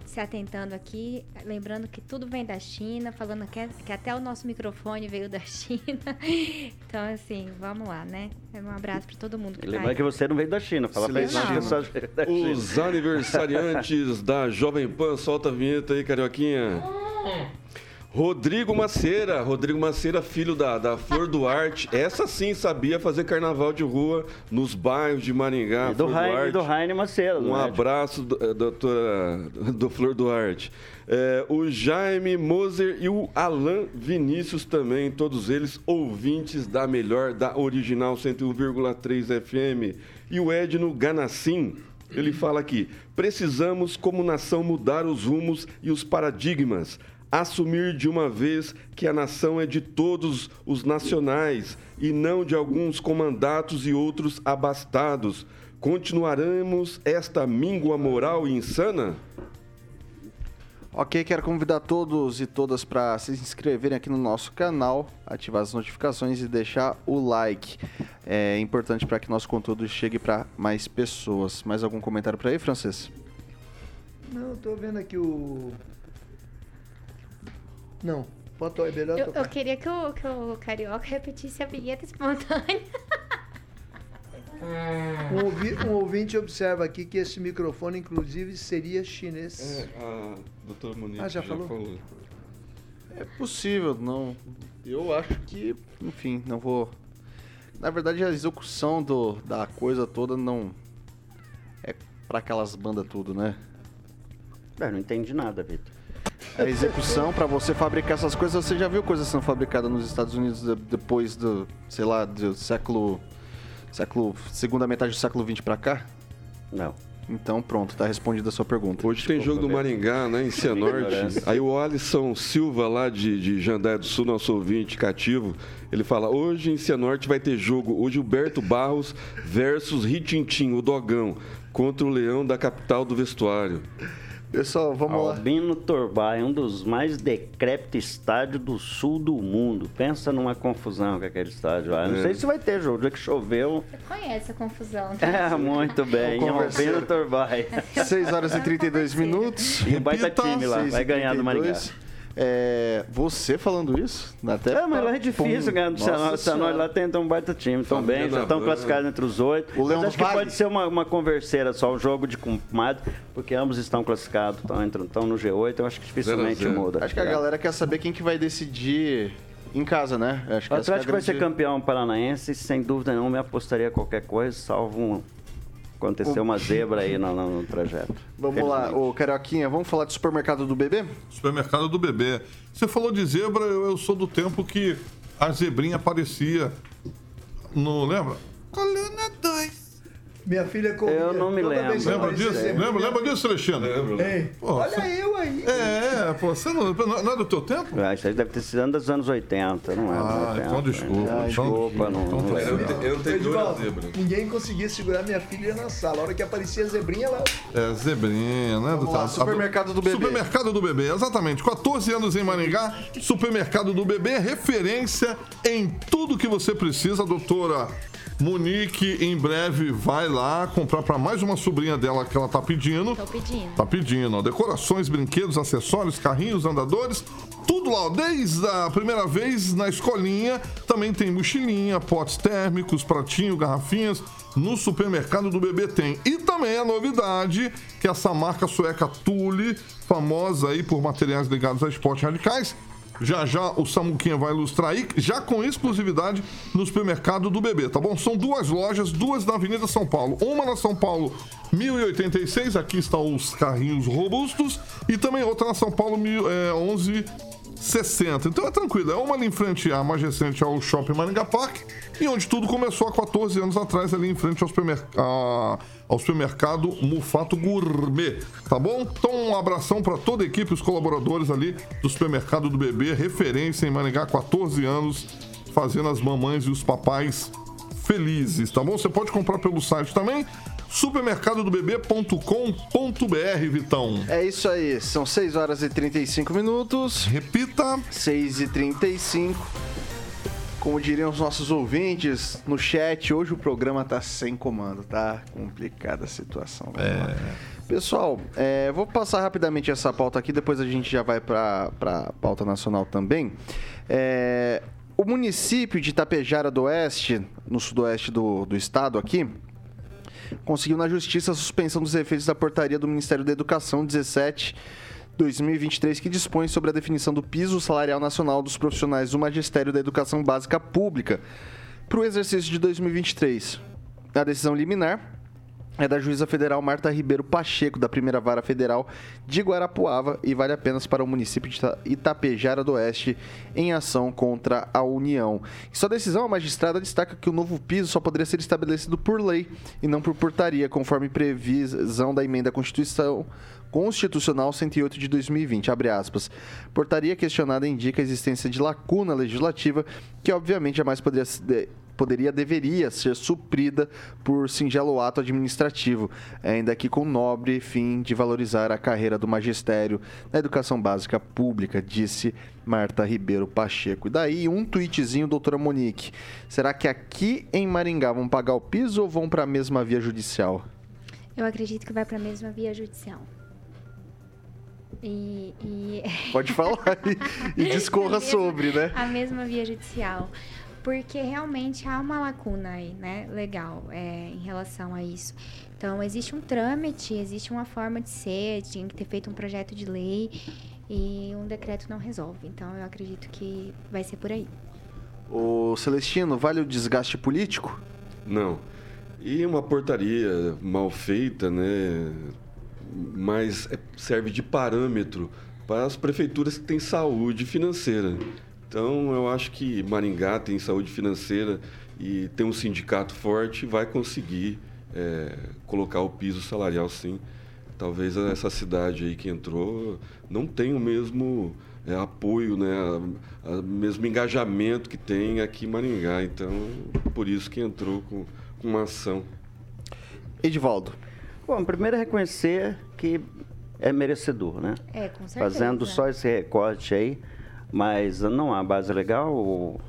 se atentando aqui, lembrando que tudo vem da China, falando que, que até o nosso microfone veio da <laughs> China. Então, assim, vamos lá, né? Um abraço para todo mundo que tá Lembra que você não veio da China, fala pra eles que só da China. Os aniversariantes da Jovem Pan, solta a vinheta aí, Carioquinha. Rodrigo Maceira, Rodrigo Maceira, filho da, da Flor Duarte. Essa sim sabia fazer carnaval de rua nos bairros de Maringá. E do, Raine, do Raine Maceira. Um abraço, eh, doutora do Flor Duarte. É, o Jaime Moser e o Alan Vinícius também, todos eles ouvintes da melhor, da original 101,3 FM. E o Edno Ganassim, ele fala aqui: precisamos, como nação, mudar os rumos e os paradigmas assumir de uma vez que a nação é de todos os nacionais e não de alguns comandatos e outros abastados. Continuaremos esta míngua moral insana? Ok, quero convidar todos e todas para se inscreverem aqui no nosso canal, ativar as notificações e deixar o like. É importante para que nosso conteúdo chegue para mais pessoas. Mais algum comentário para aí, Francês? Não, estou vendo aqui o não. Bota é melhor eu, eu queria que o, que o Carioca repetisse a vinheta espontânea. <laughs> Um, ouvi, um, ouvinte observa aqui que esse microfone, inclusive, seria chinês. É, a doutora Monique ah, já, já falou? falou? É possível, não. Eu acho que, enfim, não vou. Na verdade, a execução do, da coisa toda não. É para aquelas bandas tudo, né? É, não entendi nada, Vitor a execução para você fabricar essas coisas. Você já viu coisas sendo fabricadas nos Estados Unidos depois do, sei lá, do século século segunda metade do século 20 para cá? Não. Então pronto, tá respondida a sua pergunta. Hoje tem jogo do Maringá, né, em Cianorte. Aí o Alisson Silva, lá de, de Jandaia do Sul, nosso ouvinte cativo, ele fala, hoje em Cianorte vai ter jogo, hoje o Berto Barros versus Ritintim, o Dogão, contra o Leão da capital do vestuário. Pessoal, vamos Albino lá. Albino Torbay, um dos mais decrépitos estádios do sul do mundo. Pensa numa confusão com aquele estádio lá. Não é. sei se vai ter jogo, dia que choveu. Você conhece a confusão. É, muito bem. Albino Torbay. 6 horas e 32 minutos. E um baita time lá, vai ganhar do Maringá. É, você falando isso? Até é, mas lá é difícil ganhar do Cianorte lá tem um baita time também, já estão classificados entre os oito. O Leão acho que pode ser uma, uma converseira só, um jogo de comadre, porque ambos estão classificados, estão, estão no G8, eu acho que dificilmente zero, zero. muda. Acho que a galera quer saber quem que vai decidir em casa, né? Acho que o é Atlético é vai ser campeão paranaense, sem dúvida nenhuma, me apostaria qualquer coisa, salvo um Aconteceu uma zebra aí no, no, no trajeto. Vamos lá, o Carioquinha, vamos falar de supermercado do bebê? Supermercado do bebê. Você falou de zebra, eu, eu sou do tempo que a zebrinha aparecia no. Lembra? Coluna 2. Minha filha comia. Eu não me lembro. Lembra disso? Lembra, lembra disso, Alexandre? Lembro. Ei, pô, olha você... eu aí. É, pô, você não, não é do teu tempo? Ah, isso aí deve ter sido dos anos 80, não é? Ah, 80, então desculpa. Ah, desculpa, não. não, não eu, eu tenho. Ninguém conseguia segurar minha filha na sala. A hora que aparecia a zebrinha, ela. É, zebrinha, né? Do, lá, supermercado do bebê. Supermercado do bebê, exatamente. 14 anos em Maringá, supermercado do bebê, referência em tudo que você precisa, doutora Monique em breve vai lá comprar para mais uma sobrinha dela que ela tá pedindo. Tô pedindo. Tá pedindo, ó. Decorações, brinquedos, acessórios, carrinhos, andadores, tudo lá, ó. Desde a primeira vez na escolinha, também tem mochilinha, potes térmicos, pratinho, garrafinhas. No supermercado do bebê tem. E também a novidade, que essa marca sueca Thule, famosa aí por materiais ligados a esportes radicais, já já o Samuquinha vai ilustrar aí, já com exclusividade no supermercado do bebê, tá bom? São duas lojas, duas na Avenida São Paulo. Uma na São Paulo 1086, aqui estão os carrinhos robustos, e também outra na São Paulo 11 60. Então é tranquilo, é uma ali em frente, a mais recente ao Shopping Maringá Park, e onde tudo começou há 14 anos atrás, ali em frente ao supermercado, ao supermercado Mufato Gourmet, tá bom? Então um abração para toda a equipe, os colaboradores ali do supermercado do bebê, referência em Maringá, 14 anos, fazendo as mamães e os papais felizes, tá bom? Você pode comprar pelo site também supermercadodobebê.com.br, Vitão. É isso aí, são 6 horas e 35 minutos. Repita. 6 e 35. Como diriam os nossos ouvintes no chat, hoje o programa tá sem comando, tá complicada a situação. É. Pessoal, é, vou passar rapidamente essa pauta aqui, depois a gente já vai para a pauta nacional também. É, o município de Itapejara do Oeste, no sudoeste do, do estado aqui, conseguiu na justiça a suspensão dos efeitos da portaria do Ministério da Educação 17 2023, que dispõe sobre a definição do piso salarial nacional dos profissionais do magistério da educação básica pública para o exercício de 2023. A decisão liminar é da juíza federal Marta Ribeiro Pacheco, da primeira vara federal de Guarapuava, e vale apenas para o município de Itapejara do Oeste, em ação contra a União. Em sua decisão, a magistrada destaca que o novo piso só poderia ser estabelecido por lei e não por portaria, conforme previsão da emenda à Constituição Constitucional 108 de 2020, abre aspas. Portaria questionada indica a existência de lacuna legislativa que obviamente jamais poderia poderia, deveria ser suprida por singelo ato administrativo, ainda que com nobre fim de valorizar a carreira do magistério na educação básica pública, disse Marta Ribeiro Pacheco. E daí um tweetzinho, doutora Monique. Será que aqui em Maringá vão pagar o piso ou vão para a mesma via judicial? Eu acredito que vai para a mesma via judicial. E, e... Pode falar e, <laughs> e discorra sobre, né? A mesma via judicial porque realmente há uma lacuna aí, né, legal, é, em relação a isso. Então, existe um trâmite, existe uma forma de ser, tinha que ter feito um projeto de lei e um decreto não resolve. Então, eu acredito que vai ser por aí. O Celestino, vale o desgaste político? Não. E uma portaria mal feita, né, mas é, serve de parâmetro para as prefeituras que têm saúde financeira. Então, eu acho que Maringá tem saúde financeira e tem um sindicato forte, vai conseguir é, colocar o piso salarial, sim. Talvez essa cidade aí que entrou não tenha o mesmo é, apoio, né, o mesmo engajamento que tem aqui em Maringá. Então, por isso que entrou com, com uma ação. Edivaldo. Bom, primeiro é reconhecer que é merecedor, né? É, com certeza. Fazendo só esse recorte aí, mas não há base legal. uh,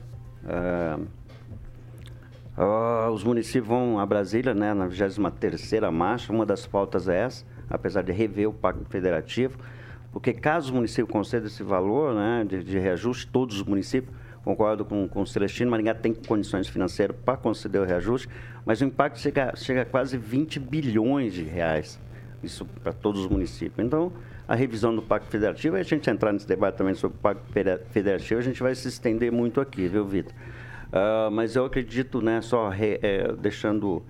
os municípios vão a Brasília, né, na 23ª marcha, uma das pautas é essa, apesar de rever o Pacto Federativo, porque caso o município conceda esse valor né, de, de reajuste, todos os municípios, concordo com, com o Celestino, Maringá tem condições financeiras para conceder o reajuste, mas o impacto chega, chega a quase 20 bilhões de reais, isso para todos os municípios. Então, a revisão do Pacto Federativo, e a gente entrar nesse debate também sobre o Pacto Federativo, a gente vai se estender muito aqui, viu, Vitor? Uh, mas eu acredito, né, só re, é, deixando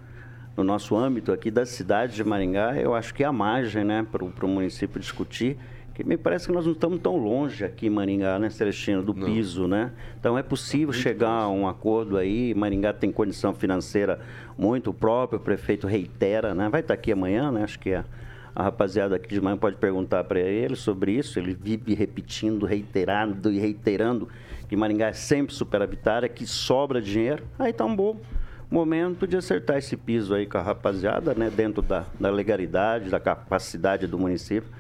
no nosso âmbito aqui da cidade de Maringá, eu acho que a margem né, para o município discutir, que me parece que nós não estamos tão longe aqui em Maringá, né, Celestino, do não. piso, né? Então é possível chegar a um acordo aí, Maringá tem condição financeira muito própria, o prefeito reitera, né? Vai estar aqui amanhã, né? Acho que é a rapaziada aqui de manhã pode perguntar para ele sobre isso. Ele vive repetindo, reiterando e reiterando que Maringá é sempre superavitária, que sobra dinheiro. Aí tá um bom momento de acertar esse piso aí com a rapaziada, né? Dentro da, da legalidade, da capacidade do município.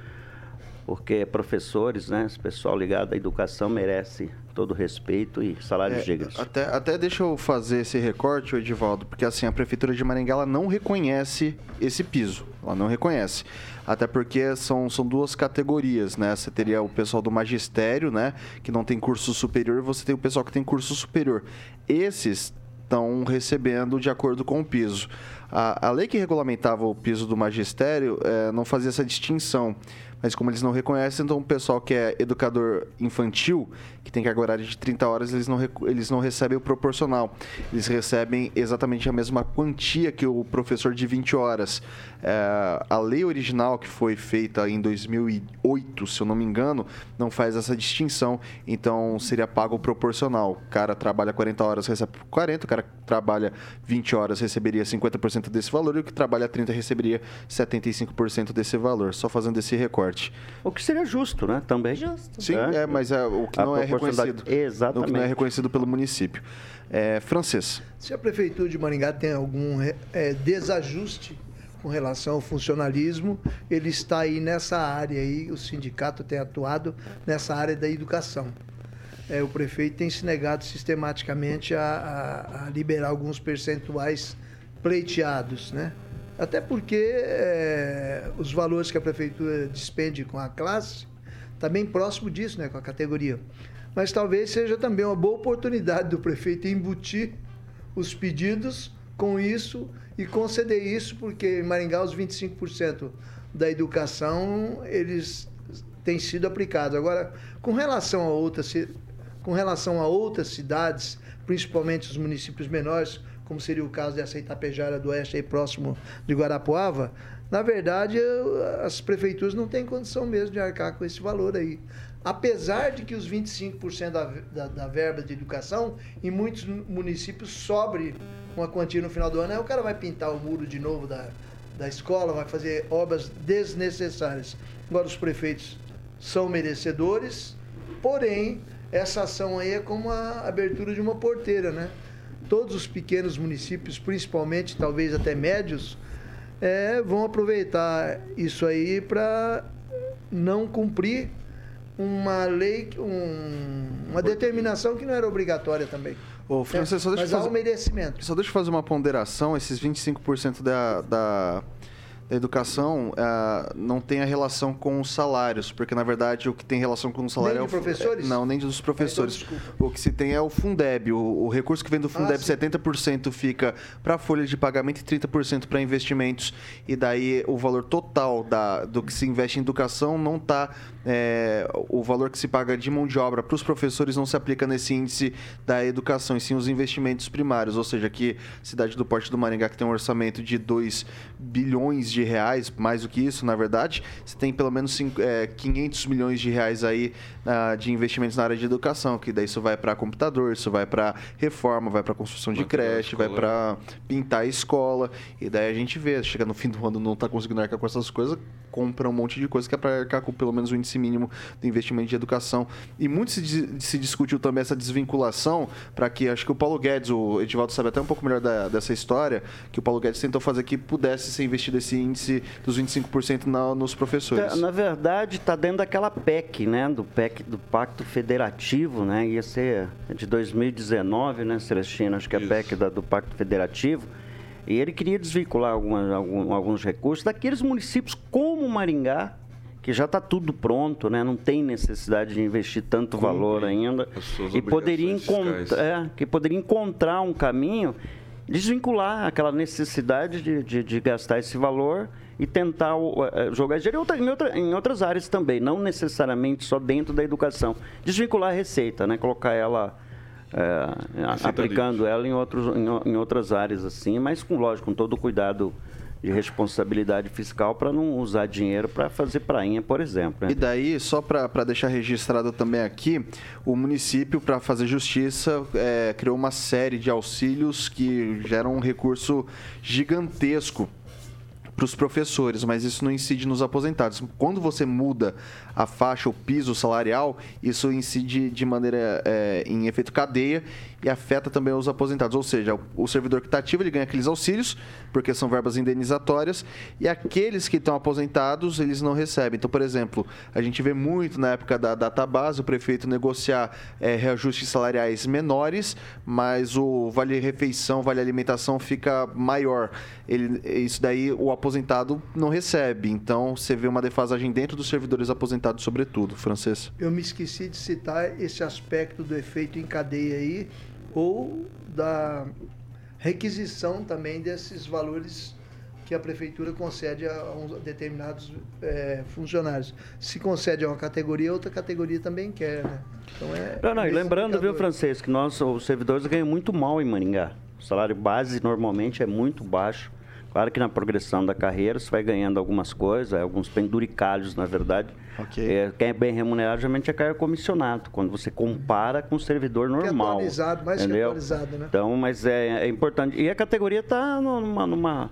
Porque professores, né? Esse pessoal ligado à educação merece todo respeito e salários é, dignos. Até, até deixa eu fazer esse recorte, Edivaldo, porque assim, a Prefeitura de Maringá ela não reconhece esse piso. Ela não reconhece. Até porque são, são duas categorias, né? Você teria o pessoal do magistério, né? Que não tem curso superior, e você tem o pessoal que tem curso superior. Esses estão recebendo de acordo com o piso. A, a lei que regulamentava o piso do magistério é, não fazia essa distinção mas como eles não reconhecem, então o pessoal que é educador infantil, que tem carga horária de 30 horas, eles não, eles não recebem o proporcional. Eles recebem exatamente a mesma quantia que o professor de 20 horas. É, a lei original, que foi feita em 2008, se eu não me engano, não faz essa distinção. Então, seria pago proporcional. O cara trabalha 40 horas, recebe 40. O cara trabalha 20 horas, receberia 50% desse valor. E o que trabalha 30 receberia 75% desse valor. Só fazendo esse recorte. O que seria justo, né? Também. Justo. Sim, é, é mas é, o que a não é reconhecido. Exatamente. O que não é reconhecido pelo município. É, francês. Se a Prefeitura de Maringá tem algum é, desajuste com relação ao funcionalismo, ele está aí nessa área aí, o sindicato tem atuado nessa área da educação. É, o prefeito tem se negado sistematicamente a, a, a liberar alguns percentuais pleiteados, né? Até porque é, os valores que a prefeitura despende com a classe está bem próximo disso, né, com a categoria. Mas talvez seja também uma boa oportunidade do prefeito embutir os pedidos com isso e conceder isso, porque em Maringá os 25% da educação, eles tem sido aplicado. Agora, com relação a outras, com relação a outras cidades, principalmente os municípios menores, como seria o caso dessa Itapejara do Oeste aí próximo de Guarapuava, na verdade, as prefeituras não têm condição mesmo de arcar com esse valor aí. Apesar de que os 25% da, da, da, verba de educação, em muitos municípios sobre uma quantia no final do ano, aí o cara vai pintar o muro de novo da, da escola, vai fazer obras desnecessárias. Agora, os prefeitos são merecedores, porém, essa ação aí é como a abertura de uma porteira, né? Todos os pequenos municípios, principalmente, talvez até médios, é, vão aproveitar isso aí para não cumprir uma lei, um, uma determinação que não era obrigatória também. Ô, Francisco, é, só deixa mas fazer, há um merecimento. Só deixa eu fazer uma ponderação, esses 25% da, da da educação uh, não tem a relação com os salários, porque na verdade o que tem relação com o salário nem é o. professores? Não, nem dos professores. Ah, então, o que se tem é o Fundeb. O, o recurso que vem do ah, Fundeb, ah, 70% fica para folha de pagamento e 30% para investimentos. E daí o valor total da, do que se investe em educação não está. É, o valor que se paga de mão de obra para os professores não se aplica nesse índice da educação, e sim os investimentos primários. Ou seja, que cidade do Porte do Maringá, que tem um orçamento de 2 bilhões de de reais, mais do que isso, na verdade, você tem pelo menos 5, é, 500 milhões de reais aí uh, de investimentos na área de educação, que daí isso vai para computador, isso vai para reforma, vai para construção de creche, vai para pintar a escola, e daí a gente vê, chega no fim do ano não está conseguindo arcar com essas coisas, compra um monte de coisa que é para arcar com pelo menos o índice mínimo do investimento de educação. E muito se, se discutiu também essa desvinculação para que, acho que o Paulo Guedes, o Edivaldo sabe até um pouco melhor da, dessa história, que o Paulo Guedes tentou fazer que pudesse ser investido esse índice dos 25% na, nos professores. Na verdade, está dentro daquela PEC, né, do PEC, do Pacto Federativo, né, ia ser de 2019, né, Celestino, acho que é a PEC da, do Pacto Federativo, e ele queria desvincular algumas, alguns, alguns recursos daqueles municípios como Maringá, que já está tudo pronto, né? não tem necessidade de investir tanto Cumpre valor ainda, e poderia, é, que poderia encontrar um caminho, desvincular aquela necessidade de, de, de gastar esse valor e tentar uh, jogar dinheiro em, outra, em, outras áreas também, não necessariamente só dentro da educação. Desvincular a receita, né? colocar ela é, aplicando ela em, outros, em, em, outras áreas assim, mas com lógico, com todo o cuidado de responsabilidade fiscal para não usar dinheiro para fazer prainha, por exemplo. Né? E daí, só para deixar registrado também aqui, o município, para fazer justiça, é, criou uma série de auxílios que geram um recurso gigantesco para os professores, mas isso não incide nos aposentados. Quando você muda a faixa, o piso salarial, isso incide de maneira é, em efeito cadeia e afeta também os aposentados. Ou seja, o, servidor que está ativo ele ganha aqueles auxílios, porque são verbas indenizatórias, e aqueles que estão aposentados, eles não recebem. Então, por exemplo, a gente vê muito na época da database o prefeito negociar é, reajustes salariais menores, mas o vale-refeição, vale-alimentação fica maior. Ele, isso daí o aposentado não recebe. Então, você vê uma defasagem dentro dos servidores aposentados, sobretudo, francês. Eu me esqueci de citar esse aspecto do efeito em cadeia aí, ou da requisição também desses valores que a prefeitura concede a, uns determinados é, funcionários. Se concede a uma categoria, outra categoria também quer, né? Então é. Não, não, e lembrando, viu, Francês, que nós, os servidores, ganham muito mal em Maringá. O salário base normalmente é muito baixo. Claro que na progressão da carreira você vai ganhando algumas coisas, alguns penduricalhos, na verdade. Okay. É, quem é bem remunerado geralmente é cargo comissionado, quando você compara com o servidor normal. Que atualizado, mais entendeu? que atualizado, né? Então, mas é, é importante. E a categoria está numa, numa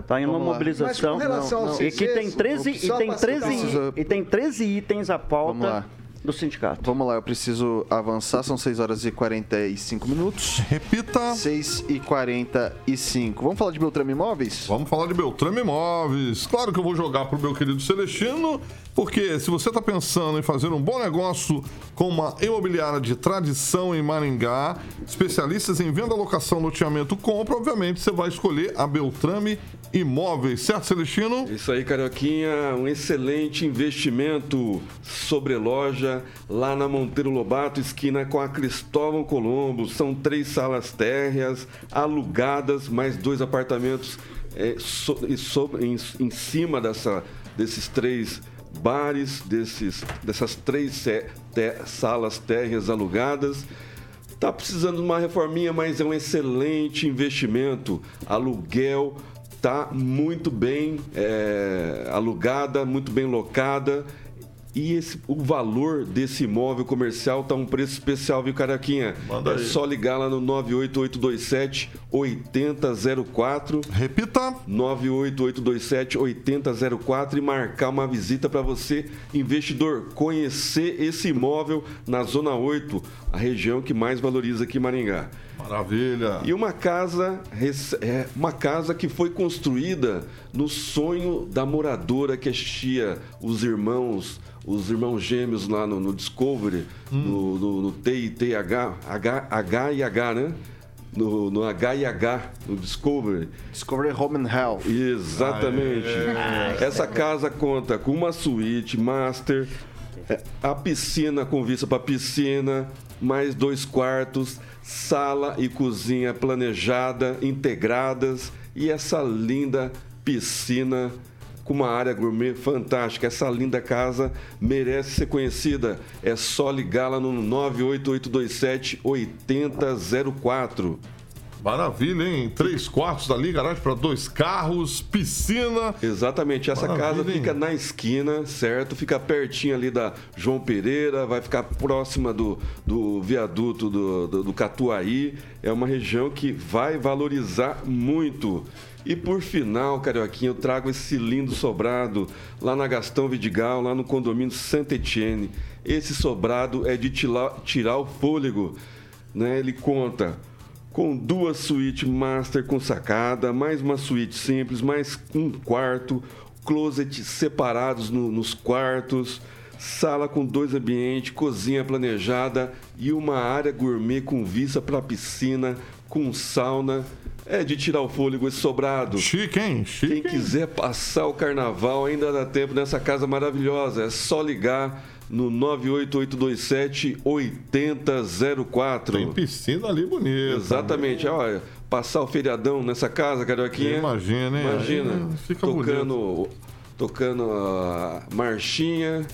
Está em uma mobilização. Mas com não, não. E que tem 13, e tem 13, e tem 13 itens à pauta do sindicato. Vamos lá, eu preciso avançar, são 6 horas e 45 minutos. Repita. 6 e 45. Vamos falar de Beltrame Imóveis? Vamos falar de Beltrame Imóveis. Claro que eu vou jogar pro meu querido Celestino, porque se você está pensando em fazer um bom negócio com uma imobiliária de tradição em Maringá, especialistas em venda, locação, loteamento, compra, obviamente você vai escolher a Beltrame Imóveis, certo, Celestino? Isso aí, Carioquinha, um excelente investimento sobre loja lá na Monteiro Lobato, esquina com a Cristóvão Colombo. São três salas térreas alugadas, mais dois apartamentos é, so, so, em, em cima dessa, desses três bares desses, dessas três te, salas térreas alugadas. Está precisando de uma reforminha, mas é um excelente investimento. Aluguel está muito bem é, alugada, muito bem locada. E esse, o valor desse imóvel comercial tá um preço especial, viu, Caraquinha? Manda é aí. só ligar lá no 98827 8004. Repita. 98827 8004 e marcar uma visita para você, investidor, conhecer esse imóvel na Zona 8, a região que mais valoriza aqui em Maringá. Maravilha. E uma casa, é, uma casa que foi construída no sonho da moradora que assistia os irmãos, os irmãos gêmeos lá no, no Discovery, no, no, no TITH, H, H e H, né? No, no H e H, no Discovery. Discovery Home and Health. Exatamente. Essa casa conta com uma suíte master, é, a piscina com vista para piscina, mais dois quartos, sala e cozinha planejada, integradas e essa linda piscina com uma área gourmet fantástica. Essa linda casa merece ser conhecida. É só ligar lá no 98827 8004. Maravilha, hein? Três quartos dali, garagem para dois carros, piscina. Exatamente, essa Maravilha, casa hein? fica na esquina, certo? Fica pertinho ali da João Pereira, vai ficar próxima do, do viaduto do, do, do Catuaí. É uma região que vai valorizar muito. E por final, Carioquinha, eu trago esse lindo sobrado lá na Gastão Vidigal, lá no condomínio Santa Etienne. Esse sobrado é de tila- tirar o fôlego, né? Ele conta com duas suítes master com sacada, mais uma suíte simples, mais um quarto, closet separados no- nos quartos, sala com dois ambientes, cozinha planejada e uma área gourmet com vista para piscina, com sauna. É de tirar o fôlego esse sobrado. Chique, hein? Chique. Quem quiser passar o carnaval ainda dá tempo nessa casa maravilhosa. É só ligar no 98827 8004. Tem piscina ali bonita. Exatamente. Olha, passar o feriadão nessa casa, Carioquinha. Imagina, hein? Imagina. Aí fica tocando, tocando a marchinha.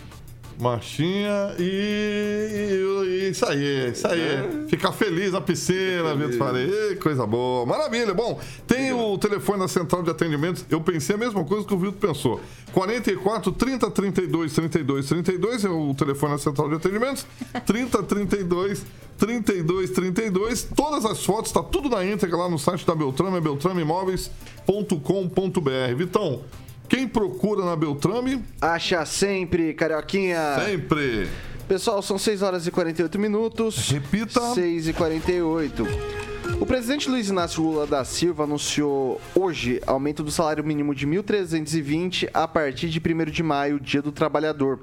Marchinha e, e isso aí, isso aí. Ficar feliz na piscina, Vitor Faria. Ê, Coisa boa. Maravilha. Bom, tem o telefone da central de atendimentos. Eu pensei a mesma coisa que o Vitor pensou. 44 30 32 32 32 é o telefone da central de atendimentos. 30 32 32 32. Todas as fotos, tá tudo na íntegra lá no site da Beltrame, é beltrameimóveis.com.br. Vitão, quem procura na Beltrame, Acha sempre, Carioquinha. sempre. Pessoal, são 6 horas e 48 minutos. Repita. 6 e 48. O presidente Luiz Inácio Lula da Silva anunciou hoje aumento do salário mínimo de 1.320 a partir de 1 de maio, Dia do Trabalhador.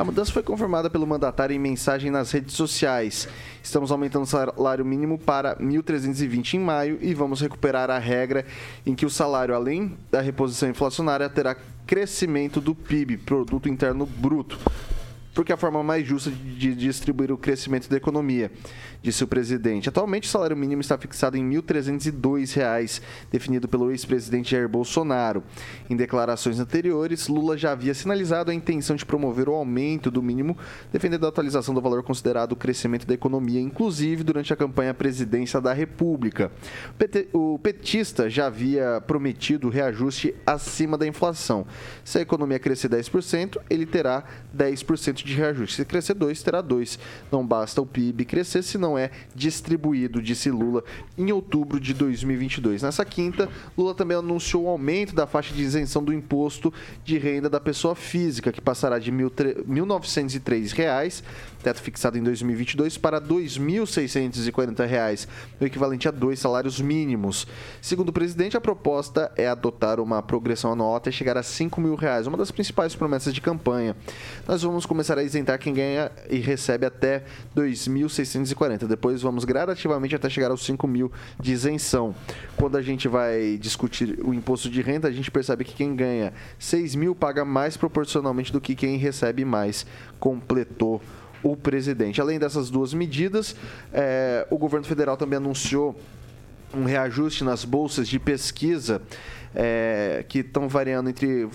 A mudança foi confirmada pelo mandatário em mensagem nas redes sociais. Estamos aumentando o salário mínimo para 1.320 em maio e vamos recuperar a regra em que o salário, além da reposição inflacionária, terá crescimento do PIB, Produto Interno Bruto porque é a forma mais justa de distribuir o crescimento da economia, disse o presidente. Atualmente, o salário mínimo está fixado em R$ 1.302, definido pelo ex-presidente Jair Bolsonaro. Em declarações anteriores, Lula já havia sinalizado a intenção de promover o aumento do mínimo, defendendo a atualização do valor considerado o crescimento da economia, inclusive durante a campanha à presidência da República. O petista já havia prometido reajuste acima da inflação. Se a economia crescer 10%, ele terá 10% de reajuste. Se crescer 2, terá 2. Não basta o PIB crescer se não é distribuído, disse Lula em outubro de 2022. Nessa quinta, Lula também anunciou o aumento da faixa de isenção do imposto de renda da pessoa física, que passará de 1.903 reais, teto fixado em 2022, para 2.640 reais, o equivalente a dois salários mínimos. Segundo o presidente, a proposta é adotar uma progressão anual até chegar a 5 mil reais, uma das principais promessas de campanha. Nós vamos começar a isentar quem ganha e recebe até 2.640. Depois vamos gradativamente até chegar aos 5 mil de isenção. Quando a gente vai discutir o imposto de renda, a gente percebe que quem ganha 6 mil paga mais proporcionalmente do que quem recebe mais. Completou o presidente. Além dessas duas medidas, eh, o governo federal também anunciou um reajuste nas bolsas de pesquisa é, que estão variando entre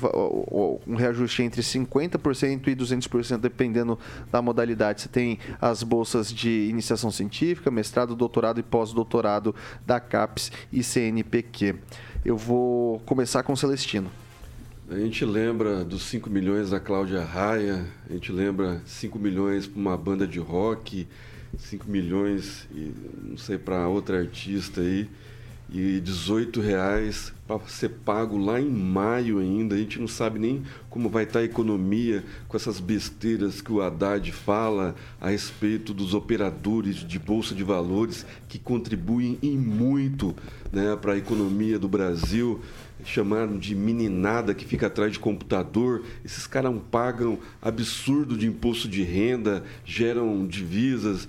um reajuste entre 50% e 200%, dependendo da modalidade. Você tem as bolsas de iniciação científica, mestrado, doutorado e pós-doutorado da CAPES e CNPq. Eu vou começar com o Celestino. A gente lembra dos 5 milhões da Cláudia Raia, a gente lembra 5 milhões para uma banda de rock, 5 milhões, não sei, para outra artista aí e 18 reais para ser pago lá em maio ainda. A gente não sabe nem como vai estar a economia com essas besteiras que o Haddad fala a respeito dos operadores de bolsa de valores que contribuem em muito né, para a economia do Brasil. Chamado de meninada que fica atrás de computador, esses caras pagam absurdo de imposto de renda, geram divisas,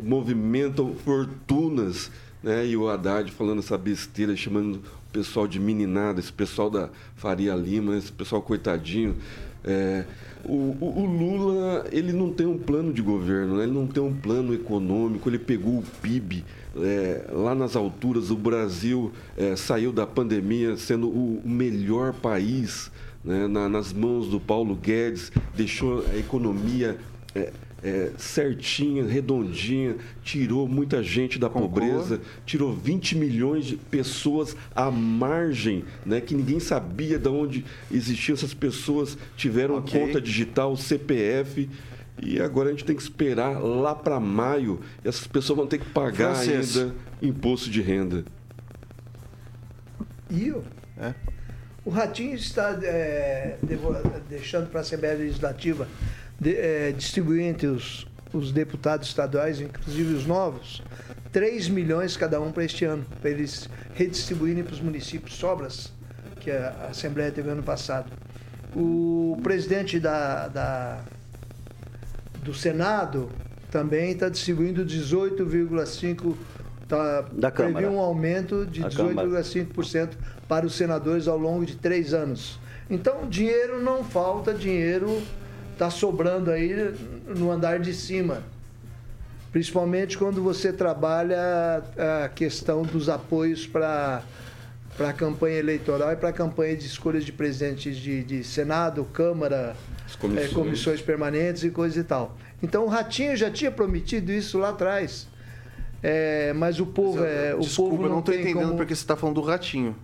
movimentam fortunas né? E o Haddad falando essa besteira, chamando o pessoal de meninada, esse pessoal da Faria Lima, esse pessoal coitadinho. É, o, o, Lula ele não tem um plano de governo, né? ele não tem um plano econômico, ele pegou o PIB é, lá nas alturas, o Brasil é, saiu da pandemia sendo o melhor país né? Na, nas mãos do Paulo Guedes, deixou a economia é, certinha, redondinha, tirou muita gente da Concordo. pobreza, tirou 20 milhões de pessoas à margem, né, que ninguém sabia de onde existiam essas pessoas, tiveram okay. conta digital, CPF. E agora a gente tem que esperar lá para maio. Essas pessoas vão ter que pagar Francês. ainda imposto de renda. E é. o Ratinho está é, deixando para a Assembleia Legislativa de, é, distribuir entre os, os deputados estaduais, inclusive os novos, 3 milhões cada um para este ano, para eles redistribuírem para os municípios sobras que a Assembleia teve ano passado. O presidente da, da do Senado também está distribuindo 18,5% tá, da Câmara. um aumento de 18,5% para os senadores ao longo de três anos. Então, dinheiro não falta, dinheiro está sobrando aí no andar de cima. Principalmente quando você trabalha a questão dos apoios para a campanha eleitoral e para a campanha de escolhas de presidentes de, de Senado, Câmara, comissões. É, comissões permanentes e coisa e tal. Então o Ratinho já tinha prometido isso lá atrás. É, mas o povo mas é. O desculpa, povo não eu não estou entendendo como... porque você está falando do Ratinho.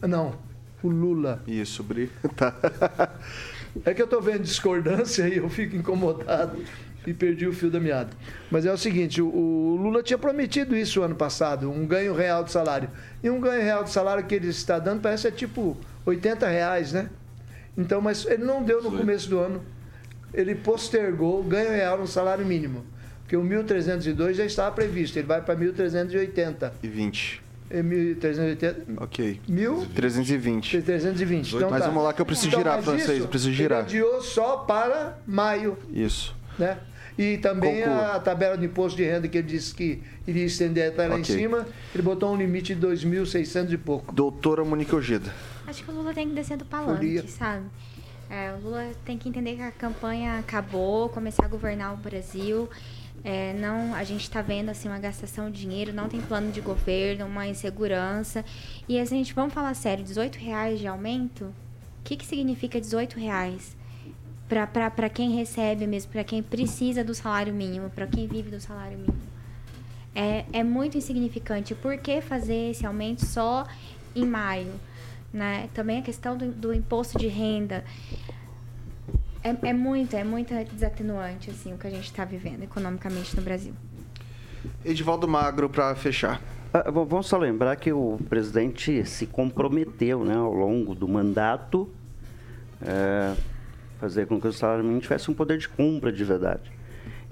Não, o Lula. Isso, Bri. <laughs> Tá. É que eu estou vendo discordância <laughs> e eu fico incomodado e perdi o fio da meada. Mas é o seguinte, o Lula tinha prometido isso ano passado, um ganho real de salário. E um ganho real de salário que ele está dando parece é tipo 80 reais, né? Então, mas ele não deu no começo do ano. Ele postergou o ganho real no salário mínimo. Porque o 1.302 já estava previsto, ele vai para 1.380. E 20. 1.380. Ok. 1.320. 320. Então, mas tá. vamos lá que eu preciso então, girar, francês. Eu preciso girar. Ele adiou só para maio. Isso. Né? E também a tabela de imposto de renda que ele disse que iria estender até lá okay. em cima, ele botou um limite de 2.600 e pouco. Doutora Monique Ojeda. Acho que o Lula tem que descer do palanque, sabe? É, o Lula tem que entender que a campanha acabou, começar a governar o Brasil. É, não, a gente está vendo assim uma gastação de dinheiro, não tem plano de governo, uma insegurança. E a gente, vamos falar sério, 18 reais de aumento? O que, que significa 18 reais? Para quem recebe mesmo, para quem precisa do salário mínimo, para quem vive do salário mínimo. É, é muito insignificante. Por que fazer esse aumento só em maio? Né? Também a questão do, do imposto de renda. É, é muito, é muito desatenuante assim, o que a gente está vivendo economicamente no Brasil. Edivaldo Magro, para fechar. Ah, vamos só lembrar que o presidente se comprometeu né, ao longo do mandato é, fazer com que o salário mínimo tivesse um poder de compra de verdade.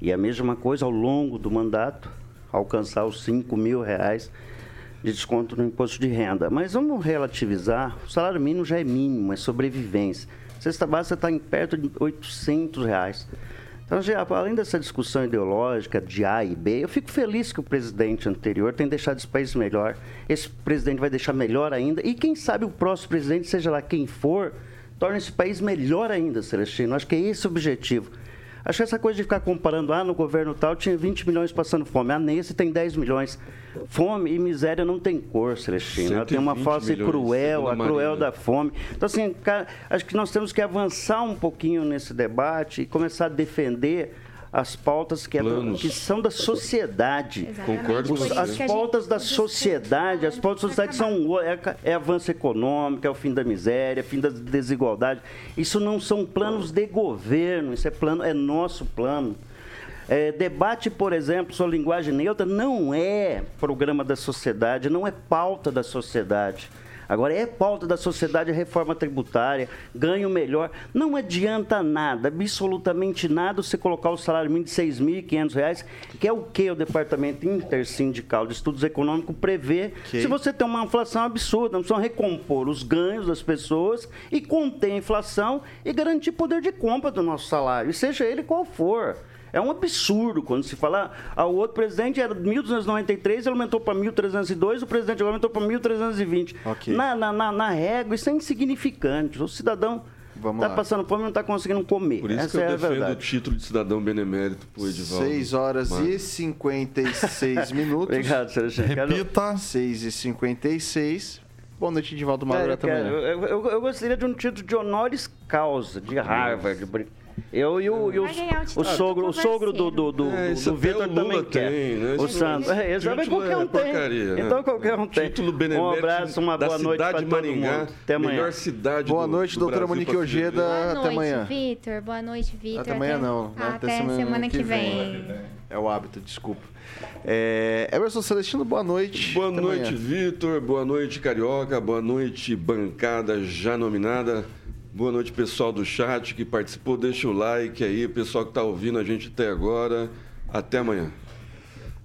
E a mesma coisa ao longo do mandato, alcançar os 5 mil reais de desconto no imposto de renda. Mas vamos relativizar, o salário mínimo já é mínimo, é sobrevivência. Cesta básica está em perto de 800 reais. Então, já, além dessa discussão ideológica de A e B, eu fico feliz que o presidente anterior tenha deixado esse país melhor. Esse presidente vai deixar melhor ainda. E quem sabe o próximo presidente, seja lá quem for, torne esse país melhor ainda, Celestino. Acho que é esse o objetivo. Acho que essa coisa de ficar comparando, ah, no governo tal tinha 20 milhões passando fome, ah, nesse tem 10 milhões. Fome e miséria não tem cor, Celestino. Tem uma 120 face milhões, cruel, a cruel da fome. Então, assim, cara, acho que nós temos que avançar um pouquinho nesse debate e começar a defender as pautas que, é do- que são da sociedade. Exatamente, Concordo com As gente- pautas da sociedade, as pautas da sociedade são é, é avanço econômico, é o fim da miséria, é fim da desigualdade. Isso não são planos de governo, isso é plano, é nosso plano. É, debate, por exemplo, sobre linguagem neutra não é programa da sociedade, não é pauta da sociedade. Agora, é pauta da sociedade a reforma tributária, ganho melhor. Não adianta nada, absolutamente nada, você colocar o salário mínimo de 6.500 reais, que é o que o Departamento Intersindical de Estudos Econômicos prevê. Ok. Se você tem uma inflação absurda, nós precisamos recompor os ganhos das pessoas e conter a inflação e garantir poder de compra do nosso salário, seja ele qual for. É um absurdo quando se fala, ah, o outro presidente era 1.293, ele aumentou para 1.302, o presidente agora aumentou para 1.320. Ok. Na, na, na, na régua, isso é insignificante. O cidadão Vamos está lá. passando fome e não está conseguindo comer. Por isso Essa que eu é defendo o verdade. título de cidadão benemérito pro Edivaldo. 6 horas e Marques. 56 <laughs> minutos. Obrigado, Sérgio. Repita. 6 e 56. Boa noite, Edivaldo quero. também. Eu, eu- eu gostaria de um título de honoris causa, de Harvard. brin- Eu e o, e o, sogro, o sogro do, do, do, É, do até Vitor também quer. tem, né? O Santos. É, qualquer é um tem. porcaria, né? Então qualquer um tem. Título Um abraço, uma boa noite para cidade todo de Maringá, mundo. Até amanhã. melhor cidade Boa do- noite, do doutora Monique. Ojeda. Boa Até noite, amanhã. Vitor. Boa noite, Vitor. Até amanhã não, né? Até, semana, que vem. É o hábito, desculpa. É, Emerson Celestino, boa noite. Boa Até noite. Vitor. Boa noite, Carioca. Boa noite, bancada já nominada. Boa noite, pessoal do chat que participou. Deixa o like aí, pessoal que está ouvindo a gente até agora. Até amanhã.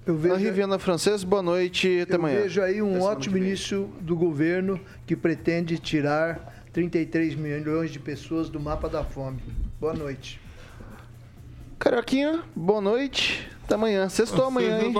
Eu Na vejo, Riviana Francesa, boa noite. Até eu amanhã. vejo aí um Até ótimo início do governo que pretende tirar 33 milhões de pessoas do mapa da fome. Boa noite. Carioquinha, boa noite. Até amanhã. Sextou amanhã, hein?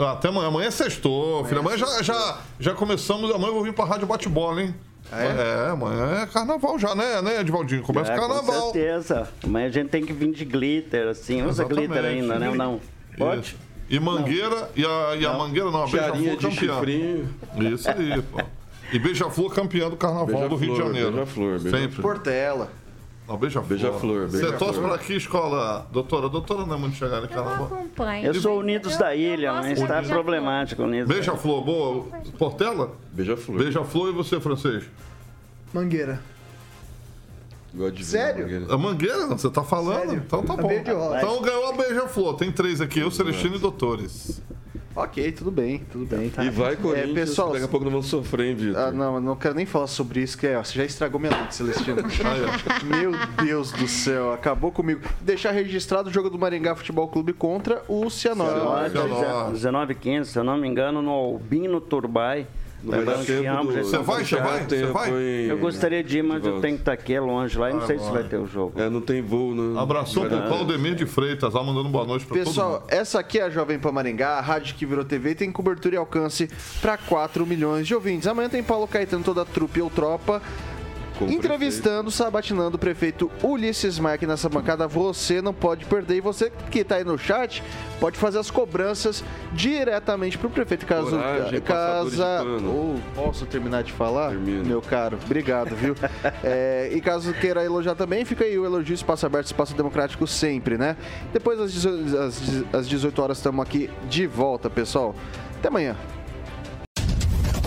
Ah, Até amanhã. Amanhã é sextou, filho. Amanhã já, já, já começamos. Amanhã eu vou vir pra Rádio Bate-Bola, hein? É? amanhã é carnaval já, né, né, Edvaldinho? Começa É, o Com carnaval. certeza. Mas a gente tem que vir de glitter, assim. Usa Exatamente. glitter ainda, né? Ou não? Pode? Isso. E Mangueira, e a, e a Mangueira não, a Beija-Flor de campeã. chifrinho. Isso aí, pô. E Beija-Flor campeã do Carnaval do Rio de Janeiro. Beija-Flor, Beija-Flor. Sempre. Portela. Não, Beija-Flor. Beija-Flor, Você Beija-Flor. torce pra que escola, doutora? Doutora não é muito chegada não Carnaval. acompanho. Eu sou Unidos eu- da eu Ilha, mas está problemático Unidos. Beija-Flor, boa. Portela? Beija-flor. Beija-Flor e você, francês? Mangueira. Sério? Mangueira. A Mangueira, você tá falando? Sério? Então tá A bom. Então ganhou a Beija-Flor. Tem três aqui, eu, Celestino e Doutores. Ok, tudo bem, tudo bem. E vai, Corinthians. pessoal, Daqui a pouco nós vamos sofrer, hein, Vitor? Ah, não, eu não quero nem falar sobre isso, que é, ó, você já estragou minha noite, Celestino. Aí, <laughs> Meu Deus do céu, acabou comigo. Deixar registrado o jogo do Maringá Futebol Clube contra o Cianorte. Cianorte. 19 15, se eu não me engano, no Albino Turbai. Lembrando que ambos eles Você vai, você vai? tempo, vai? Eu gostaria de ir, mas eu tenho que estar aqui, é longe lá, e não sei se vai ter o jogo. É, não tem voo, né? Abração pro Claudemir de Freitas, lá mandando boa noite pra todo Pessoal, mundo. essa aqui é a Jovem Pan Maringá, a rádio que virou TV e tem cobertura e alcance para 4 milhões de ouvintes. Amanhã tem Paulo Caetano, toda a trupe ou tropa, Entrevistando, sabatinando o prefeito Ulisses Maia nessa bancada. Você não pode perder e você que tá aí no chat pode fazer as cobranças diretamente pro prefeito. Caso, Coragem, casa, ou posso terminar de falar? Termina. Meu caro, obrigado, viu? <laughs> É, e caso queira elogiar também, fica aí o elogio, espaço aberto, espaço democrático sempre, né? Depois às 18, às- às 18 horas estamos aqui de volta, pessoal. Até amanhã.